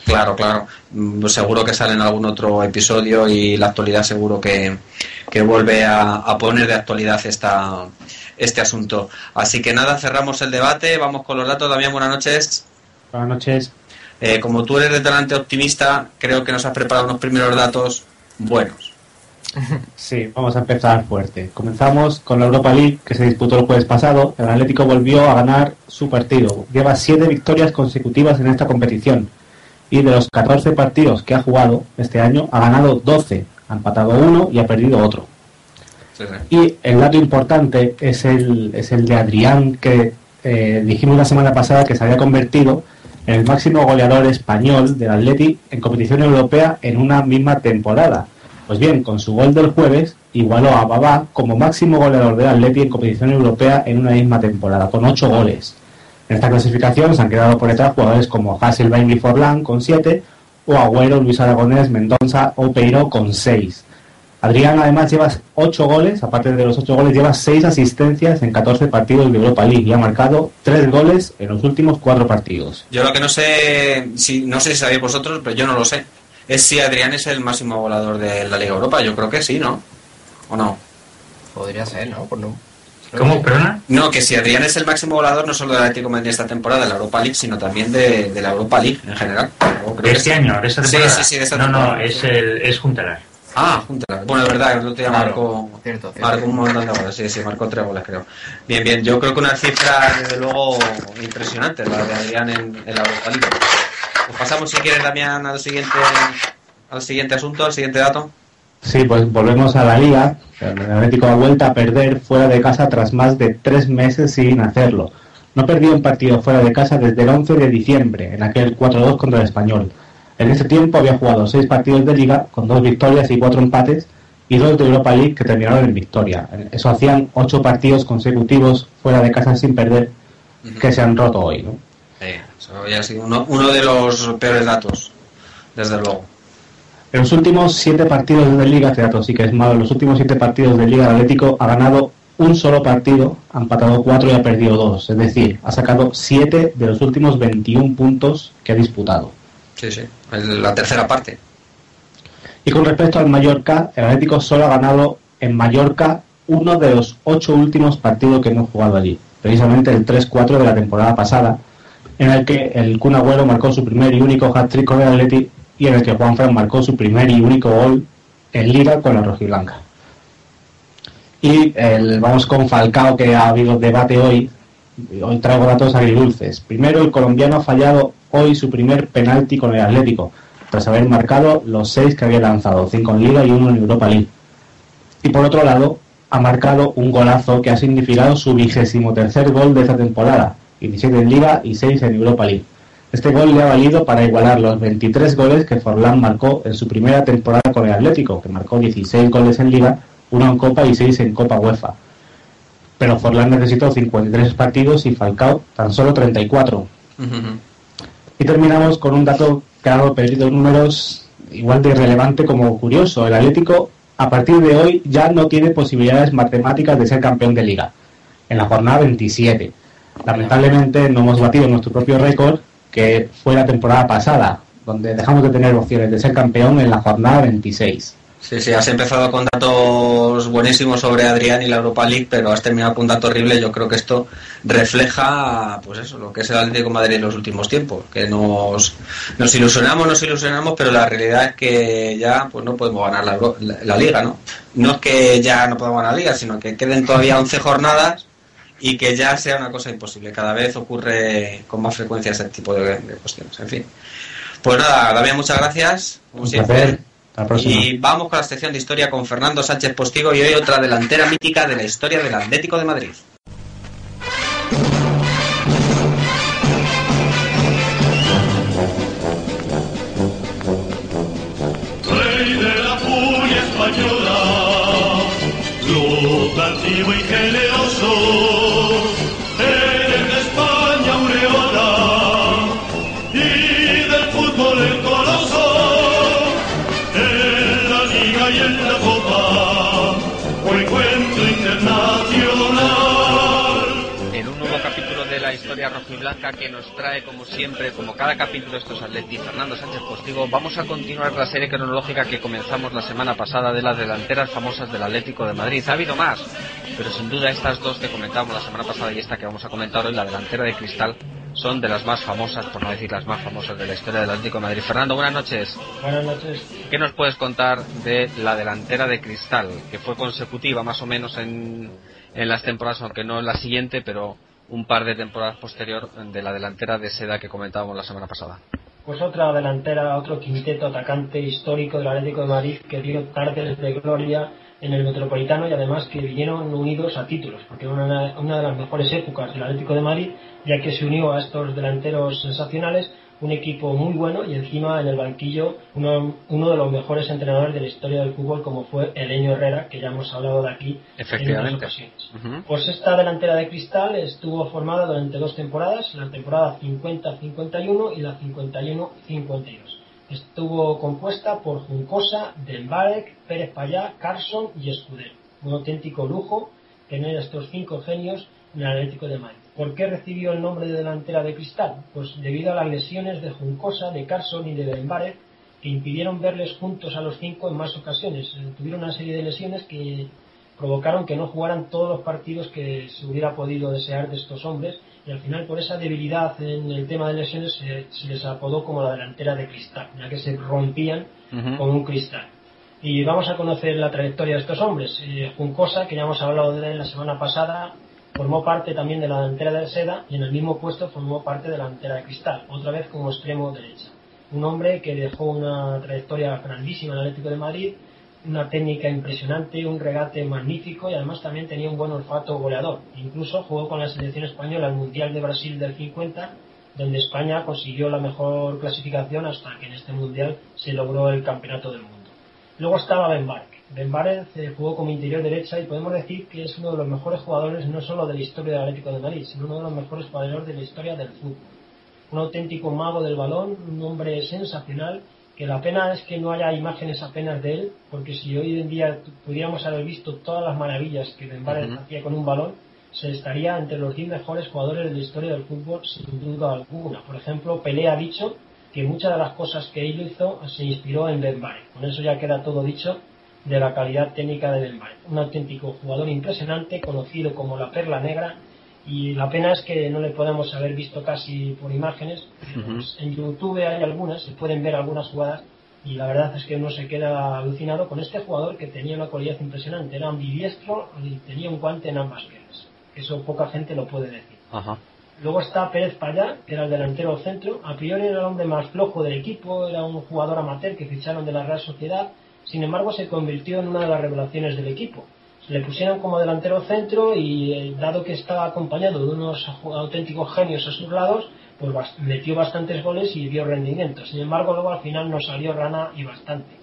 Claro, claro. Mm, seguro que sale en algún otro episodio y la actualidad seguro que, vuelve a, poner de actualidad esta, este asunto. Así que nada, cerramos el debate, vamos con los datos. También buenas noches. Buenas noches. Eh, como tú eres de delante optimista, creo que nos has preparado unos primeros datos buenos. Sí, vamos a empezar fuerte. Comenzamos con la Europa League que se disputó el jueves pasado. El Atlético volvió a ganar su partido. Lleva siete victorias consecutivas en esta competición. Y de los 14 partidos que ha jugado este año, ha ganado 12. Ha empatado uno y ha perdido otro. Y el dato importante es el, es el de Adrián, que eh, dijimos la semana pasada que se había convertido en el máximo goleador español del Atleti en competición europea en una misma temporada pues bien, con su gol del jueves igualó a Babá como máximo goleador del Atleti en competición europea en una misma temporada, con ocho goles. En esta clasificación se han quedado por detrás jugadores como Hasselbein y Forlán con siete, o Agüero, Luis Aragonés, Mendoza o Peiro con seis. Adrián además lleva ocho goles, aparte de los ocho goles, lleva seis asistencias en 14 partidos de Europa League y ha marcado tres goles en los últimos cuatro partidos. Yo lo que no sé, si no sé si sabéis vosotros, pero yo no lo sé es si Adrián es el máximo volador de la Liga Europa. Yo creo que sí, ¿no? ¿O no? Podría ser, ¿no? Pues no. ¿Cómo, perdona? No, que si Adrián es el máximo volador no solo del Atlético Madrid esta temporada de la Europa League, sino también de, la Europa League en general. ¿De este año? ¿De esta temporada? Sí, sí, sí, de esta no, temporada. No, es, el, es Juntelar. Ah, Juntelar. Bueno, es verdad, el otro día marcó, marcó un montón de goles, sí, sí, marcó tres goles, creo. Bien, bien, yo creo que una cifra, desde luego, impresionante, la de Adrián en, en la Europa League. Pues pasamos, si quieres, Damián, al siguiente al siguiente asunto, al siguiente dato. Sí, pues volvemos a la liga. El Atlético ha vuelto a perder fuera de casa tras más de tres meses sin hacerlo. No perdió un partido fuera de casa desde el 11 de diciembre, en aquel 4-2 contra el Español. En ese tiempo había jugado seis partidos de liga, con dos victorias y cuatro empates, y dos de Europa League que terminaron en victoria. Eso hacían ocho partidos consecutivos fuera de casa sin perder, que se han roto hoy. ¿no? Eso había sido uno, uno de los peores datos, desde luego. En los últimos siete partidos de Liga, Teatro sí que es malo, en los últimos siete partidos de Liga Atlético ha ganado un solo partido, ha empatado cuatro y ha perdido dos. Es decir, ha sacado siete de los últimos 21 puntos que ha disputado. Sí, sí, la tercera parte. Y con respecto al Mallorca, el Atlético solo ha ganado en Mallorca uno de los ocho últimos partidos que hemos jugado allí. Precisamente el 3-4 de la temporada pasada, en el que el Kun Agüero marcó su primer y único hat-trick con el Atlético y en el que Juanfran marcó su primer y único gol en Liga con la rojiblanca. Y el, vamos con Falcao, que ha habido debate hoy. Hoy traigo datos agridulces. Primero, el colombiano ha fallado hoy su primer penalti con el Atlético, tras haber marcado los seis que había lanzado, cinco en Liga y uno en Europa League. Y por otro lado, ha marcado un golazo que ha significado su vigésimo tercer gol de esta temporada, 17 en Liga y 6 en Europa League. Este gol le ha valido para igualar los 23 goles que Forlán marcó en su primera temporada con el Atlético, que marcó 16 goles en Liga, uno en Copa y 6 en Copa UEFA. Pero Forlán necesitó 53 partidos y Falcao tan solo 34. Y terminamos con un dato que ha dado perdido números igual de relevante como curioso. El Atlético a partir de hoy ya no tiene posibilidades matemáticas de ser campeón de liga en la jornada 27. Lamentablemente no hemos batido nuestro propio récord que fue la temporada pasada, donde dejamos de tener opciones de ser campeón en la jornada 26. Sí, sí, has empezado con datos buenísimos sobre Adrián y la Europa League, pero has terminado con un dato horrible. Yo creo que esto refleja, pues eso, lo que es el Atlético Madrid en los últimos tiempos, que nos, nos ilusionamos, nos ilusionamos, pero la realidad es que ya pues no podemos ganar la, la Liga, ¿no? No es que ya no podamos ganar la Liga, sino que queden todavía 11 jornadas y que ya sea una cosa imposible. Cada vez ocurre con más frecuencia ese tipo de, cuestiones. En fin. Pues nada, Damián, muchas gracias. Como siempre. Y vamos con la sección de historia con Fernando Sánchez Postigo y hoy otra delantera mítica de la historia del Atlético de Madrid. Rojiblanca que nos trae, como siempre, como cada capítulo estos Atleti, Fernando Sánchez Postigo. Vamos a continuar la serie cronológica que comenzamos la semana pasada de las delanteras famosas del Atlético de Madrid. Ha habido más, pero sin duda estas dos que comentábamos la semana pasada y esta que vamos a comentar hoy, la delantera de Cristal, son de las más famosas, por no decir las más famosas de la historia del Atlético de Madrid. Fernando, buenas noches. Buenas noches. ¿Qué nos puedes contar de la delantera de Cristal, que fue consecutiva más o menos en, en las temporadas, aunque no en la siguiente, pero un par de temporadas posterior de la delantera de Seda que comentábamos la semana pasada. Pues otra delantera, otro quinteto atacante histórico del Atlético de Madrid que dio tardes de gloria en el Metropolitano y además que vinieron unidos a títulos, porque una, una de las mejores épocas del Atlético de Madrid, ya que se unió a estos delanteros sensacionales un equipo muy bueno y encima en el banquillo uno, uno de los mejores entrenadores de la historia del fútbol como fue Eleño Herrera, que ya hemos hablado de aquí en otras ocasiones. Pues esta delantera de cristal estuvo formada durante dos temporadas, la temporada 50-51 y la 51-52. Estuvo compuesta por Juncosa, Dembarek, Pérez Payá, Carson y Escudero. Un auténtico lujo tener estos cinco genios en el Atlético de Madrid. ¿Por qué recibió el nombre de delantera de cristal? Pues debido a las lesiones de Juncosa, de Carson y de Benbarek, que impidieron verles juntos a los cinco en más ocasiones. Eh, tuvieron una serie de lesiones que provocaron que no jugaran todos los partidos que se hubiera podido desear de estos hombres y al final por esa debilidad en el tema de lesiones se, les apodó como la delantera de cristal, ya que se rompían con un cristal. Y vamos a conocer la trayectoria de estos hombres. Eh, Juncosa, que ya hemos hablado de él la semana pasada, Formó parte también de la delantera de Seda y en el mismo puesto formó parte de la delantera de Cristal, otra vez como extremo derecha. Un hombre que dejó una trayectoria grandísima en el Atlético de Madrid, una técnica impresionante, un regate magnífico y además también tenía un buen olfato goleador. Incluso jugó con la selección española al Mundial de Brasil del 50, donde España consiguió la mejor clasificación hasta que en este Mundial se logró el Campeonato del Mundo. Luego estaba Ben Ben eh, jugó como interior derecha y podemos decir que es uno de los mejores jugadores no solo de la historia del Atlético de Madrid, sino uno de los mejores jugadores de la historia del fútbol. Un auténtico mago del balón, un hombre sensacional, que la pena es que no haya imágenes apenas de él, porque si hoy en día pudiéramos haber visto todas las maravillas que Ben hacía con un balón, se estaría entre los 10 mejores jugadores de la historia del fútbol sin duda alguna. Por ejemplo, Pelé ha dicho que muchas de las cosas que él hizo se inspiró en Ben Con eso ya queda todo dicho de la calidad técnica de Del Un auténtico jugador impresionante, conocido como la perla negra, y la pena es que no le podemos haber visto casi por imágenes. Pues, en YouTube hay algunas, se pueden ver algunas jugadas, y la verdad es que uno se queda alucinado con este jugador que tenía una cualidad impresionante. Era ambidiestro y tenía un guante en ambas piernas. Eso poca gente lo puede decir. Luego está Pérez Payá, que era el delantero centro. A priori era el hombre más flojo del equipo, era un jugador amateur que ficharon de la Real Sociedad sin embargo, se convirtió en una de las revelaciones del equipo. le pusieron como delantero centro y eh, dado que estaba acompañado de unos auténticos genios a sus lados, pues metió bastantes goles y dio rendimiento. Sin embargo, luego al final nos salió rana y bastante,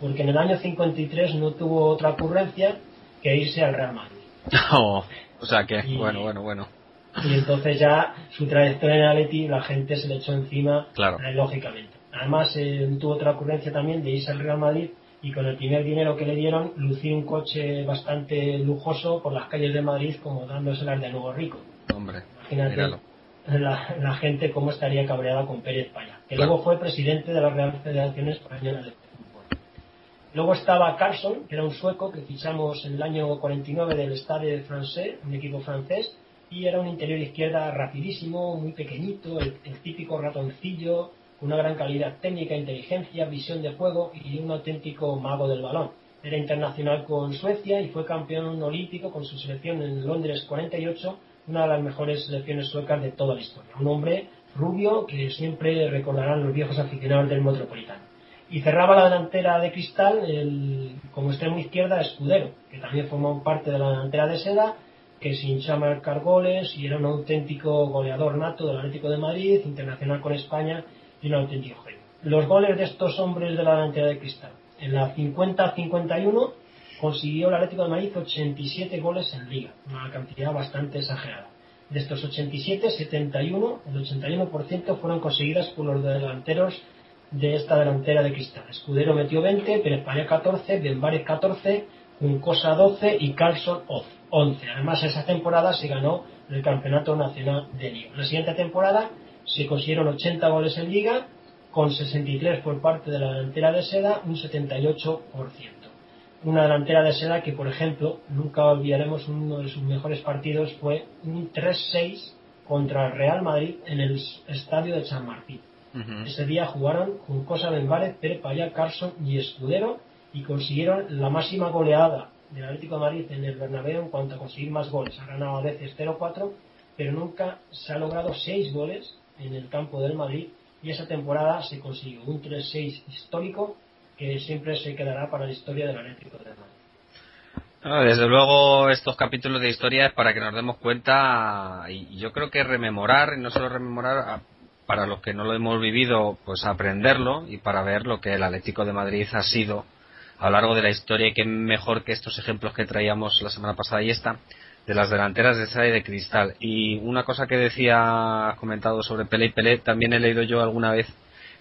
porque en el año 53 no tuvo otra ocurrencia que irse al Real Madrid. Oh, o sea que, Y- bueno, bueno, bueno. Y entonces ya su trayectoria en Atleti la gente se le echó encima, Claro. eh, lógicamente. Además, eh, tuvo otra ocurrencia también de irse al Real Madrid y con el primer dinero que le dieron, lucir un coche bastante lujoso por las calles de Madrid como dándoselas de nuevo rico. Hombre, Imagínate la, la gente cómo estaría cabreada con Pérez Paya, que Claro. luego fue presidente de la Real Federación Española de Fútbol. Luego estaba Carlson, que era un sueco que fichamos en el año 49 del Stade Francés, un equipo francés, y era un interior izquierda rapidísimo, muy pequeñito, el, el típico ratoncillo, una gran calidad técnica, inteligencia, visión de juego y un auténtico mago del balón. Era internacional con Suecia y fue campeón olímpico con su selección en Londres 48, una de las mejores selecciones suecas de toda la historia. Un hombre rubio que siempre recordarán los viejos aficionados del Metropolitano. Y cerraba la delantera de cristal el, como extremo izquierda Escudero, que también formó parte de la delantera de Seda, que se hinchó marcar goles y era un auténtico goleador nato del Atlético de Madrid, internacional con España y auténtico genio. Los goles de estos hombres de la delantera de cristal. En la 50-51 consiguió el Atlético de Madrid 87 goles en liga, una cantidad bastante exagerada. De estos 87, 71, el 81% fueron conseguidas por los delanteros de esta delantera de cristal. Escudero metió 20, Pérez Paya 14, Benvares 14, Juncosa 12 y Carlson 11. Además, esa temporada se ganó el Campeonato Nacional de Liga. La siguiente temporada se consiguieron 80 goles en Liga, con 63 por parte de la delantera de Seda, un 78%. Una delantera de Seda que, por ejemplo, nunca olvidaremos uno de sus mejores partidos fue un 3-6 contra el Real Madrid en el estadio de San Martín. Ese día jugaron Juncosa Benvárez, Pérez Payá, Carson y Escudero y consiguieron la máxima goleada del Atlético de Madrid en el Bernabéu en cuanto a conseguir más goles. Ha ganado a veces 0-4, pero nunca se ha logrado 6 goles en el campo del Madrid y esa temporada se consiguió un 3-6 histórico que siempre se quedará para la historia del Atlético de Madrid. No, desde luego estos capítulos de historia es para que nos demos cuenta y yo creo que rememorar, y no solo rememorar, para los que no lo hemos vivido, pues aprenderlo y para ver lo que el Atlético de Madrid ha sido a lo largo de la historia y que mejor que estos ejemplos que traíamos la semana pasada y esta de las delanteras de seda y de cristal. Y una cosa que decía, has comentado sobre Pelé y Pelé, también he leído yo alguna vez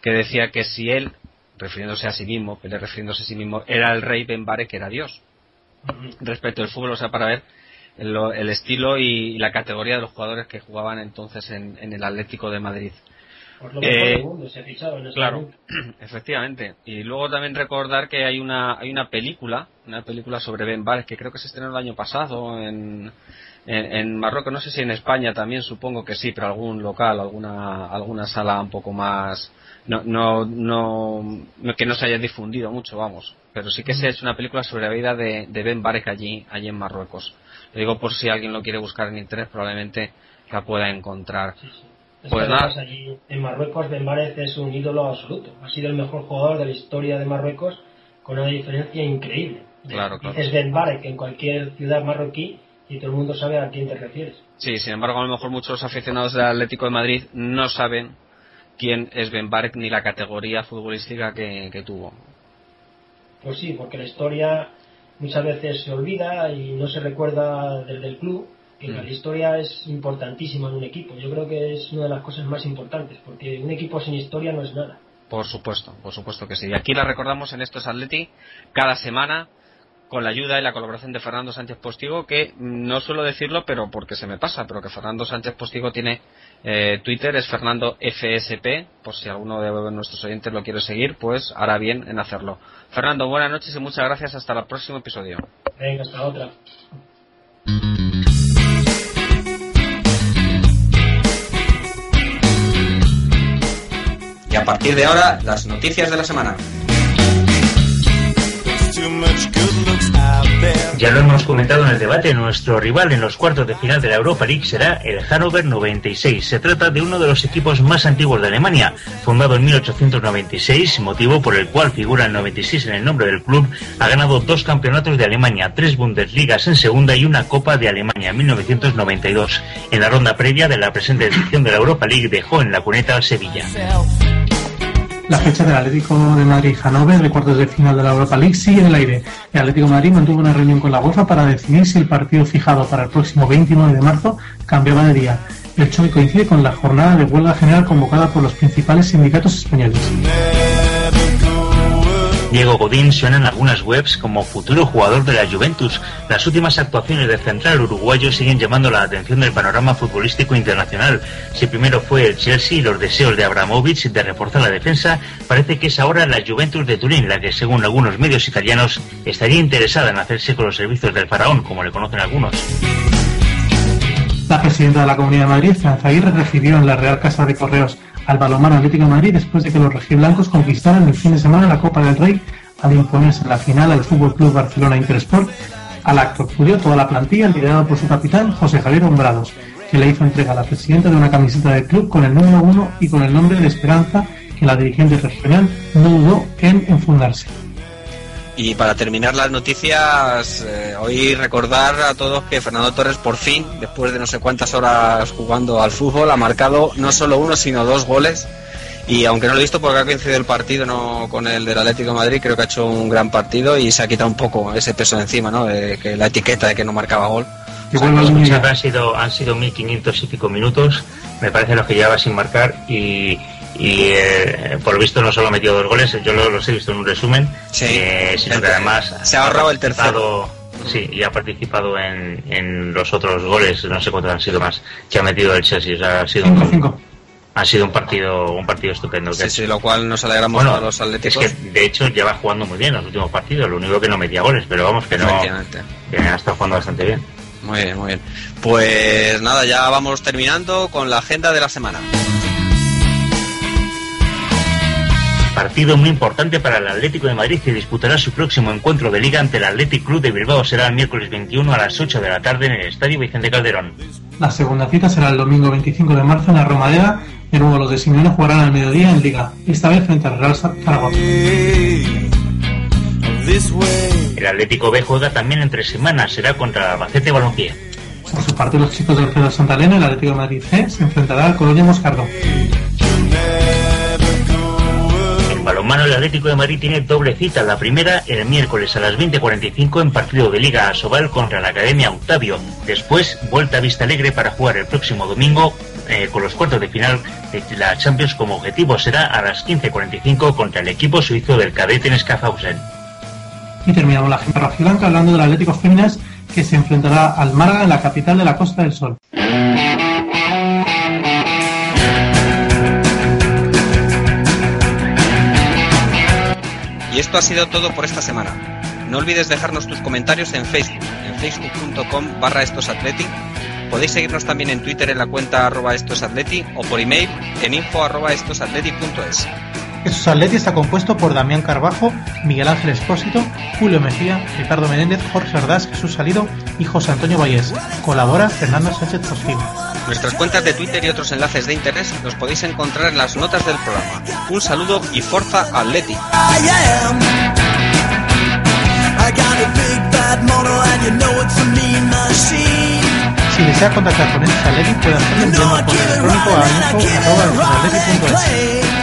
que decía que si él, refiriéndose a sí mismo, Pelé refiriéndose a sí mismo, era el rey Benvare que era Dios respecto al fútbol, o sea, para ver el, el estilo y la categoría de los jugadores que jugaban entonces en, en el Atlético de Madrid. Por lo mejor Eh, del mundo se ha fichado en ese Claro, momento. efectivamente. Y luego también recordar que hay una hay una película, una película sobre Ben Bares que creo que se estrenó el año pasado en, en, en Marruecos, no sé si en España también, supongo que sí, pero algún local, alguna alguna sala un poco más no no no, que no se haya difundido mucho, vamos. Pero sí que se es una película sobre la vida de, de Ben Barek allí allí en Marruecos. Lo digo por si alguien lo quiere buscar en internet, probablemente la pueda encontrar. Sí, sí. Es Pues nada. allí en Marruecos Benvárez es un ídolo absoluto. Ha sido el mejor jugador de la historia de Marruecos con una diferencia increíble. Claro, claro. Dices Benvárez en cualquier ciudad marroquí y todo el mundo sabe a quién te refieres. Sí, sin embargo, a lo mejor muchos aficionados del Atlético de Madrid no saben quién es Ben Barek ni la categoría futbolística que, que tuvo. Pues sí, porque la historia muchas veces se olvida y no se recuerda desde el club, que Mm. la historia es importantísima en un equipo. Yo creo que es una de las cosas más importantes, porque un equipo sin historia no es nada. Por supuesto, por supuesto que sí. Y aquí la recordamos en Estos Atleti cada semana con la ayuda y la colaboración de Fernando Sánchez Postigo, que mm, no suelo decirlo, pero porque se me pasa, pero que Fernando Sánchez Postigo tiene eh, Twitter, es Fernando FSP, por si alguno de nuestros oyentes lo quiere seguir, pues hará bien en hacerlo. Fernando, buenas noches y muchas gracias. Hasta el próximo episodio. Venga, hasta otra. A partir de ahora, las noticias de la semana. Ya lo hemos comentado en el debate, nuestro rival en los cuartos de final de la Europa League será el Hannover 96. Se trata de uno de los equipos más antiguos de Alemania, fundado en 1896, motivo por el cual figura el 96 en el nombre del club, ha ganado dos campeonatos de Alemania, tres Bundesligas en segunda y una Copa de Alemania en 1992. En la ronda previa de la presente edición de la Europa League dejó en la cuneta al Sevilla. La fecha del Atlético de Madrid-Hannover de cuartos de final de la Europa League sigue en el aire. El Atlético de Madrid mantuvo una reunión con la UEFA para definir si el partido fijado para el próximo 29 de marzo cambiaba de día. El choque coincide con la jornada de huelga general convocada por los principales sindicatos españoles. Diego Godín suena en algunas webs como futuro jugador de la Juventus. Las últimas actuaciones del central uruguayo siguen llamando la atención del panorama futbolístico internacional. Si primero fue el Chelsea y los deseos de Abramovich de reforzar la defensa, parece que es ahora la Juventus de Turín la que, según algunos medios italianos, estaría interesada en hacerse con los servicios del faraón, como le conocen algunos. La presidenta de la Comunidad de Madrid, Franza recibió en la Real Casa de Correos al balomano Atlético de Madrid después de que los rojiblancos conquistaran el fin de semana la Copa del Rey al imponerse en la final al Fútbol Club Barcelona Intersport. Al acto acudió toda la plantilla liderada por su capitán José Javier Hombrados, que le hizo entrega a la presidenta de una camiseta del club con el número uno y con el nombre de Esperanza que la dirigente regional no dudó en enfundarse. Y para terminar las noticias, eh, hoy recordar a todos que Fernando Torres por fin, después de no sé cuántas horas jugando al fútbol, ha marcado no solo uno, sino dos goles. Y aunque no lo he visto porque ha coincidido el partido no con el del Atlético de Madrid, creo que ha hecho un gran partido y se ha quitado un poco ese peso de encima, ¿no? De que la etiqueta de que no marcaba gol. han sido han sido 1500 y pico minutos, me parece los que llevaba sin marcar y y eh, por lo visto no solo ha metido dos goles, yo los, he visto en un resumen, eh, sino que además se ha ahorrado el tercero. Sí, y ha participado en, en, los otros goles, no sé cuántos han sido más, que ha metido el Chelsea. O sea, ha sido un, ha sido un partido un partido estupendo. Sí, sí, lo cual nos alegramos a los atléticos. Es que de hecho lleva jugando muy bien los últimos partidos, lo único que no metía goles, pero vamos que no. Que ha estado jugando bastante bien. Muy bien, muy bien. Pues nada, ya vamos terminando con la agenda de la semana. Partido muy importante para el Atlético de Madrid que disputará su próximo encuentro de liga ante el Athletic Club de Bilbao. Será el miércoles 21 a las 8 de la tarde en el Estadio Vicente Calderón. La segunda cita será el domingo 25 de marzo en la Romadera. De nuevo los de Simeone jugarán al mediodía en liga, esta vez frente al Real Zaragoza. El Atlético B juega también entre semanas, será contra el Albacete Balompié. Por su parte, los chicos del Pedro Santa Elena, el Atlético de Madrid C, se enfrentará al Colonia Moscardo. Balonmano el Atlético de Madrid tiene doble cita. La primera el miércoles a las 20.45 en partido de Liga Asobal contra la Academia Octavio. Después vuelta a Vista Alegre para jugar el próximo domingo eh, con los cuartos de final de la Champions como objetivo será a las 15.45 contra el equipo suizo del cadete en Schaffhausen. Y terminamos la agenda blanca hablando del Atlético Féminas que se enfrentará al Málaga en la capital de la Costa del Sol. Esto ha sido todo por esta semana. No olvides dejarnos tus comentarios en Facebook, en facebook.com barra estosatleti. Podéis seguirnos también en Twitter en la cuenta arroba estosatleti o por email en info arroba estosatleti.es. Estos Atleti está compuesto por Damián Carbajo, Miguel Ángel Espósito, Julio Mejía, Ricardo Menéndez, Jorge Ordaz, Jesús Salido y José Antonio Vallés. Colabora Fernando Sánchez Postil. Nuestras cuentas de Twitter y otros enlaces de interés los podéis encontrar en las notas del programa. Un saludo y Forza Atleti. Si desea contactar con este Atleti puede hacerlo enviando un correo electrónico a info.atleti.es.